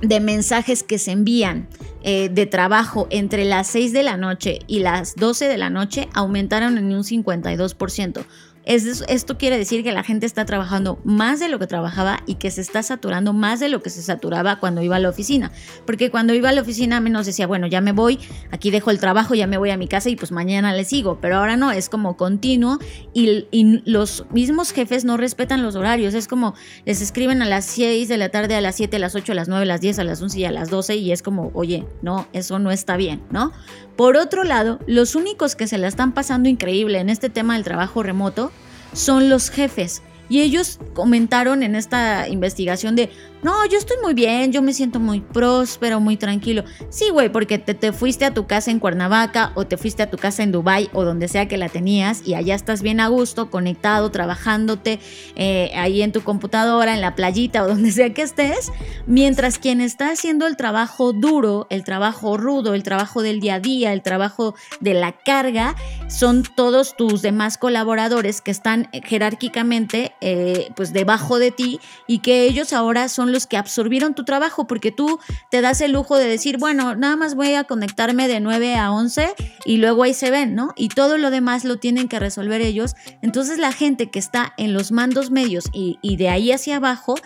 Speaker 2: de mensajes que se envían eh, de trabajo entre las 6 de la noche y las 12 de la noche aumentaron en un 52%. Es- esto quiere decir que la gente está trabajando más de lo que trabajaba y que se está saturando más de lo que se saturaba cuando iba a la oficina. Porque cuando iba a la oficina menos decía, bueno, ya me voy, aquí dejo el trabajo, ya me voy a mi casa y pues mañana le sigo. Pero ahora no, es como continuo y, y los mismos jefes no respetan los horarios. Es como les escriben a las 6 de la tarde, a las 7, a las 8, a las 9, a las 10, a las 11 y a las 12 y es como, oye, no, eso no está bien, ¿no? Por otro lado, los únicos que se la están pasando increíble en este tema del trabajo remoto son los jefes. Y ellos comentaron en esta investigación de, no, yo estoy muy bien, yo me siento muy próspero, muy tranquilo. Sí, güey, porque te, te fuiste a tu casa en Cuernavaca o te fuiste a tu casa en Dubai o donde sea que la tenías y allá estás bien a gusto, conectado, trabajándote eh, ahí en tu computadora, en la playita o donde sea que estés, mientras quien está haciendo el trabajo duro, el trabajo rudo, el trabajo del día a día, el trabajo de la carga, son todos tus demás colaboradores que están jerárquicamente eh, pues debajo de ti y que ellos ahora son los que absorbieron tu trabajo porque tú te das el lujo de decir, bueno, nada más voy a conectarme de 9 a 11 y luego ahí se ven, ¿no? Y todo lo demás lo tienen que resolver ellos. Entonces la gente que está en los mandos medios y, y de ahí hacia abajo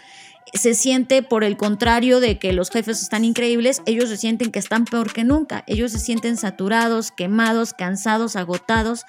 Speaker 2: se siente por el contrario de que los jefes están increíbles, ellos se sienten que están peor que nunca, ellos se sienten saturados, quemados, cansados, agotados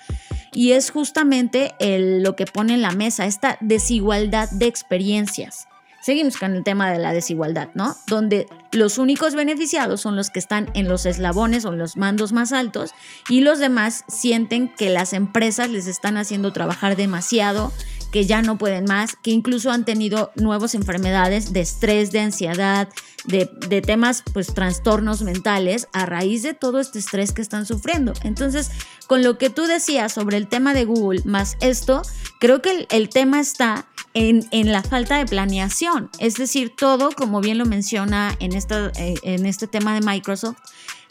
Speaker 2: y es justamente el, lo que pone en la mesa, esta desigualdad de experiencias. Seguimos con el tema de la desigualdad, ¿no? Donde los únicos beneficiados son los que están en los eslabones o en los mandos más altos y los demás sienten que las empresas les están haciendo trabajar demasiado, que ya no pueden más, que incluso han tenido nuevas enfermedades de estrés, de ansiedad, de, de, temas, pues trastornos mentales a raíz de todo este estrés que están sufriendo. Entonces, con lo que tú decías sobre el tema de Google más esto, creo que el, el tema está en, en, la falta de planeación. Es decir, todo, como bien lo menciona en, esta, eh, en este tema de Microsoft,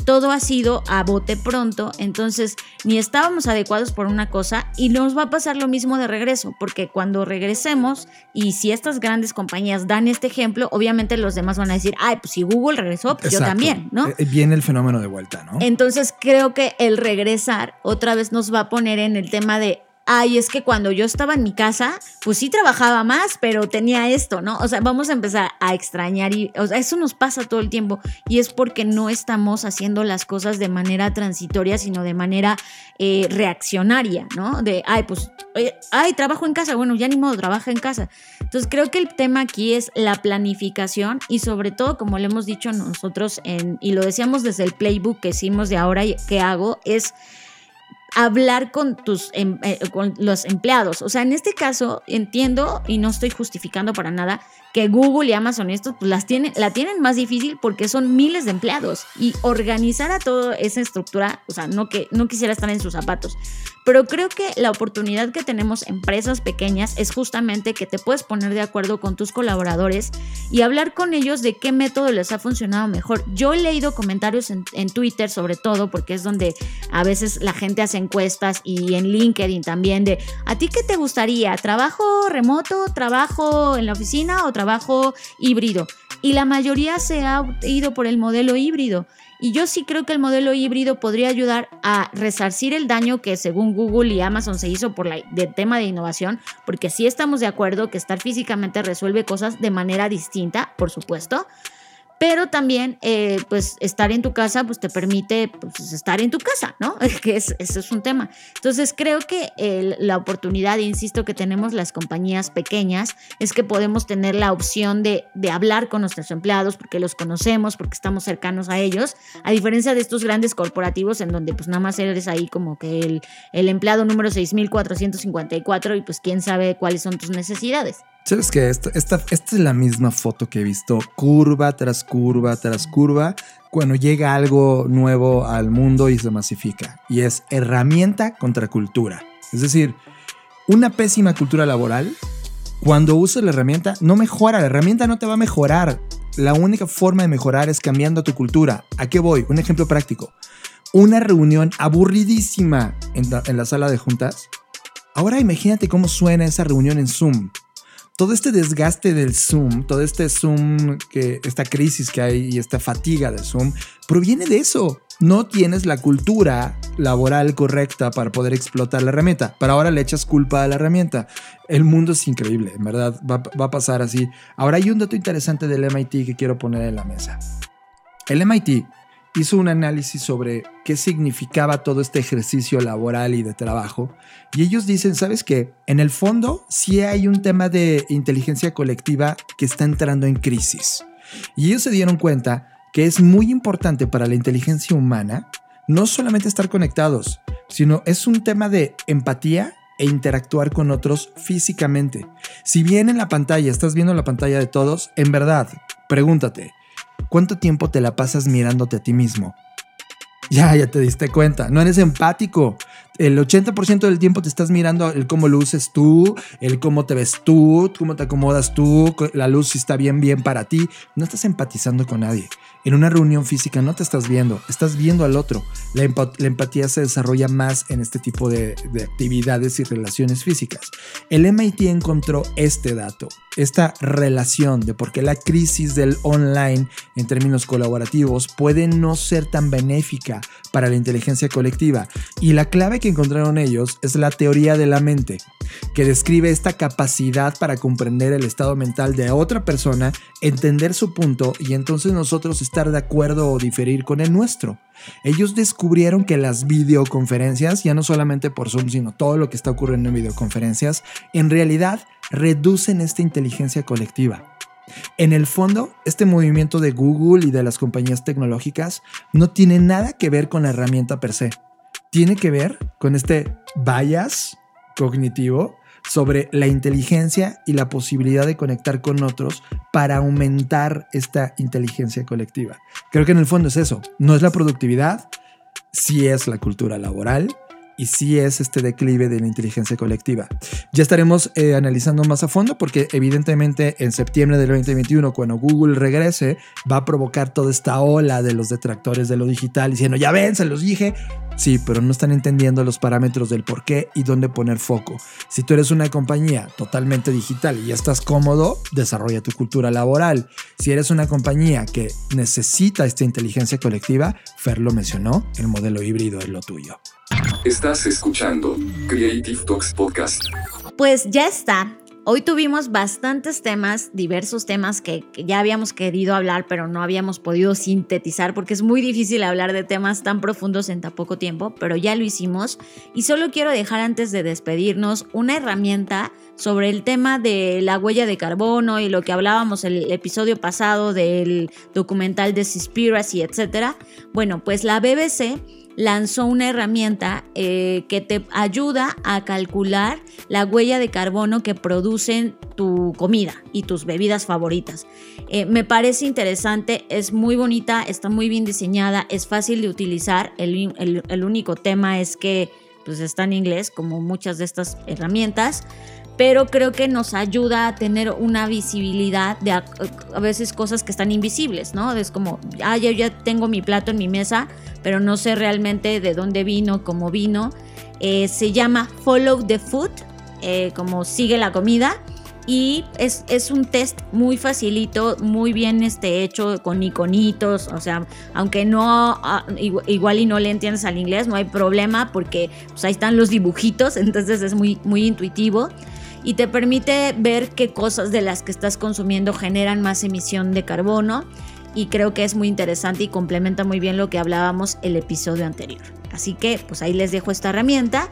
Speaker 2: todo ha sido a bote pronto, entonces ni estábamos adecuados por una cosa y nos va a pasar lo mismo de regreso, porque cuando regresemos y si estas grandes compañías dan este ejemplo, obviamente los demás van a decir, ay, pues si Google regresó, pues yo también, ¿no?
Speaker 1: Eh, viene el fenómeno de vuelta, ¿no?
Speaker 2: Entonces creo que el regresar otra vez nos va a poner en el tema de ay, es que cuando yo estaba en mi casa, pues sí trabajaba más, pero tenía esto, ¿no? O sea, vamos a empezar a extrañar y, o sea, eso nos pasa todo el tiempo y es porque no estamos haciendo las cosas de manera transitoria, sino de manera eh, reaccionaria, ¿no? De, ay, pues, ay, trabajo en casa, bueno, ya ni modo, trabaja en casa. Entonces, creo que el tema aquí es la planificación y sobre todo, como le hemos dicho nosotros, en, y lo decíamos desde el playbook que hicimos de ahora que hago, es hablar con tus em, eh, con los empleados. O sea, en este caso entiendo y no estoy justificando para nada que Google y Amazon estos pues las tienen la tienen más difícil porque son miles de empleados y organizar a toda esa estructura, o sea, no que no quisiera estar en sus zapatos. Pero creo que la oportunidad que tenemos empresas pequeñas es justamente que te puedes poner de acuerdo con tus colaboradores y hablar con ellos de qué método les ha funcionado mejor. Yo he leído comentarios en, en Twitter sobre todo porque es donde a veces la gente hace encuestas y en LinkedIn también de ¿a ti qué te gustaría? ¿Trabajo remoto? ¿Trabajo en la oficina o trabajo híbrido? Y la mayoría se ha ido por el modelo híbrido. Y yo sí creo que el modelo híbrido podría ayudar a resarcir el daño que según Google y Amazon se hizo por el tema de innovación, porque sí estamos de acuerdo que estar físicamente resuelve cosas de manera distinta, por supuesto, pero también eh, pues estar en tu casa pues te permite pues, estar en tu casa, ¿no? [laughs] Que es, eso es un tema. Entonces creo que el, la oportunidad, insisto, que tenemos las compañías pequeñas es que podemos tener la opción de, de, hablar con nuestros empleados porque los conocemos, porque estamos cercanos a ellos, a diferencia de estos grandes corporativos en donde pues nada más eres ahí como que el, el empleado número 6454 y pues quién sabe cuáles son tus necesidades.
Speaker 1: ¿Sabes qué? Esta, esta, esta, es la misma foto que he visto curva tras curva tras curva cuando llega algo nuevo al mundo y se masifica. Y es herramienta contra cultura. Es decir, una pésima cultura laboral, cuando usas la herramienta, no mejora. La herramienta no te va a mejorar. La única forma de mejorar es cambiando tu cultura. ¿A qué voy? Un ejemplo práctico. Una reunión aburridísima en la, en la sala de juntas. Ahora imagínate cómo suena esa reunión en Zoom todo este desgaste del Zoom, todo este Zoom, que esta crisis que hay y esta fatiga de Zoom, proviene de eso. No tienes la cultura laboral correcta para poder explotar la herramienta. Pero ahora le echas culpa a la herramienta. El mundo es increíble, en verdad, va, va a pasar así. Ahora hay un dato interesante del MIT que quiero poner en la mesa. El MIT hizo un análisis sobre qué significaba todo este ejercicio laboral y de trabajo. Y ellos dicen, ¿sabes qué? En el fondo sí hay un tema de inteligencia colectiva que está entrando en crisis. Y ellos se dieron cuenta que es muy importante para la inteligencia humana no solamente estar conectados, sino es un tema de empatía e interactuar con otros físicamente. Si bien en la pantalla estás viendo la pantalla de todos, en verdad, pregúntate, ¿Cuánto tiempo te la pasas mirándote a ti mismo? Ya, ya te diste cuenta, no eres empático. El 80% del tiempo te estás mirando el cómo luces tú, el cómo te ves tú, cómo te acomodas tú, la luz si está bien, bien para ti. No estás empatizando con nadie. En una reunión física no te estás viendo, estás viendo al otro. La, empatía se desarrolla más en este tipo de, de actividades y relaciones físicas. El MIT encontró este dato, esta relación de por qué la crisis del online en términos colaborativos puede no ser tan benéfica para la inteligencia colectiva. Y la clave que encontraron ellos es la teoría de la mente, que describe esta capacidad para comprender el estado mental de otra persona, entender su punto y entonces nosotros estar de acuerdo o diferir con el nuestro. Ellos descubrieron que las videoconferencias, ya no solamente por Zoom, sino todo lo que está ocurriendo en videoconferencias, en realidad reducen esta inteligencia colectiva. En el fondo, este movimiento de Google y de las compañías tecnológicas no tiene nada que ver con la herramienta per se. Tiene que ver con este bias cognitivo sobre la inteligencia y la posibilidad de conectar con otros para aumentar esta inteligencia colectiva. Creo que en el fondo es eso. No es la productividad, sí es la cultura laboral, y sí es este declive de la inteligencia colectiva. Ya estaremos eh, analizando más a fondo porque evidentemente en septiembre del 2021 cuando Google regrese va a provocar toda esta ola de los detractores de lo digital diciendo ya ven, se los dije. Sí, pero no están entendiendo los parámetros del por qué y dónde poner foco. Si tú eres una compañía totalmente digital y ya estás cómodo, desarrolla tu cultura laboral. Si eres una compañía que necesita esta inteligencia colectiva, Fer lo mencionó, el modelo híbrido es lo tuyo.
Speaker 3: Estás escuchando Creative Talks Podcast.
Speaker 2: Pues ya está. Hoy tuvimos bastantes temas, diversos temas que, ya habíamos querido hablar, pero no habíamos podido sintetizar porque es muy difícil hablar de temas tan profundos en tan poco tiempo, pero ya lo hicimos. Y solo quiero dejar antes de despedirnos una herramienta sobre el tema de la huella de carbono y lo que hablábamos el episodio pasado del documental de Seaspiracy, etc. Bueno, pues la BBC lanzó una herramienta eh, que te ayuda a calcular la huella de carbono que producen tu comida y tus bebidas favoritas. Eh, me parece interesante, es muy bonita, está muy bien diseñada, es fácil de utilizar. El, único tema es que pues, está en inglés, como muchas de estas herramientas pero creo que nos ayuda a tener una visibilidad de a, veces cosas que están invisibles, ¿no? Es como, ah, ya, ya tengo mi plato en mi mesa, pero no sé realmente de dónde vino, cómo vino. Eh, se llama Follow the Food, eh, como sigue la comida. Y es, es, un test muy facilito, muy bien este, hecho con iconitos. O sea, aunque no, ah, igual y no le entiendes al inglés, no hay problema porque pues, ahí están los dibujitos, [laughs] entonces es muy, muy intuitivo y te permite ver qué cosas de las que estás consumiendo generan más emisión de carbono y creo que es muy interesante y complementa muy bien lo que hablábamos el episodio anterior. Así que pues ahí les dejo esta herramienta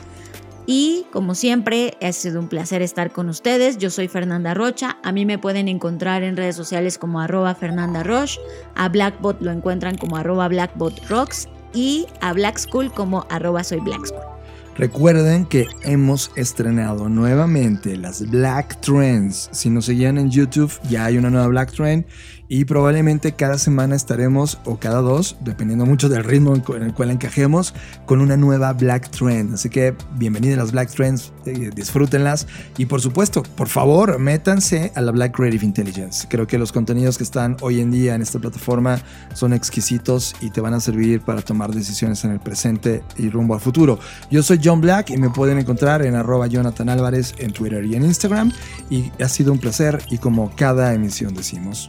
Speaker 2: y como siempre ha sido un placer estar con ustedes. Yo soy Fernanda Rocha, a mí me pueden encontrar en redes sociales como Fernanda Roche, a Blackbot lo encuentran como arroba Blackbot Rocks y a Black School como arroba soy Black School.
Speaker 1: Recuerden que hemos estrenado nuevamente las Black Trends. Si nos seguían en YouTube, ya hay una nueva Black Trend y probablemente cada semana estaremos, o cada dos, dependiendo mucho del ritmo en el cual encajemos, con una nueva Black Trend. Así que bienvenidas las Black Trends, eh, disfrútenlas y por supuesto, por favor, métanse a la Black Creative Intelligence. Creo que los contenidos que están hoy en día en esta plataforma son exquisitos y te van a servir para tomar decisiones en el presente y rumbo al futuro. Yo soy John Black y me pueden encontrar en arroba Jonathan Álvarez en Twitter y en Instagram y ha sido un placer y como cada emisión decimos,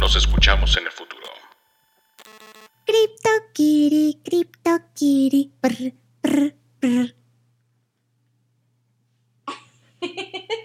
Speaker 16: Nos escuchamos en el futuro.
Speaker 2: Crypto Kitty, Crypto Kitty, brr, brr, brr. [laughs]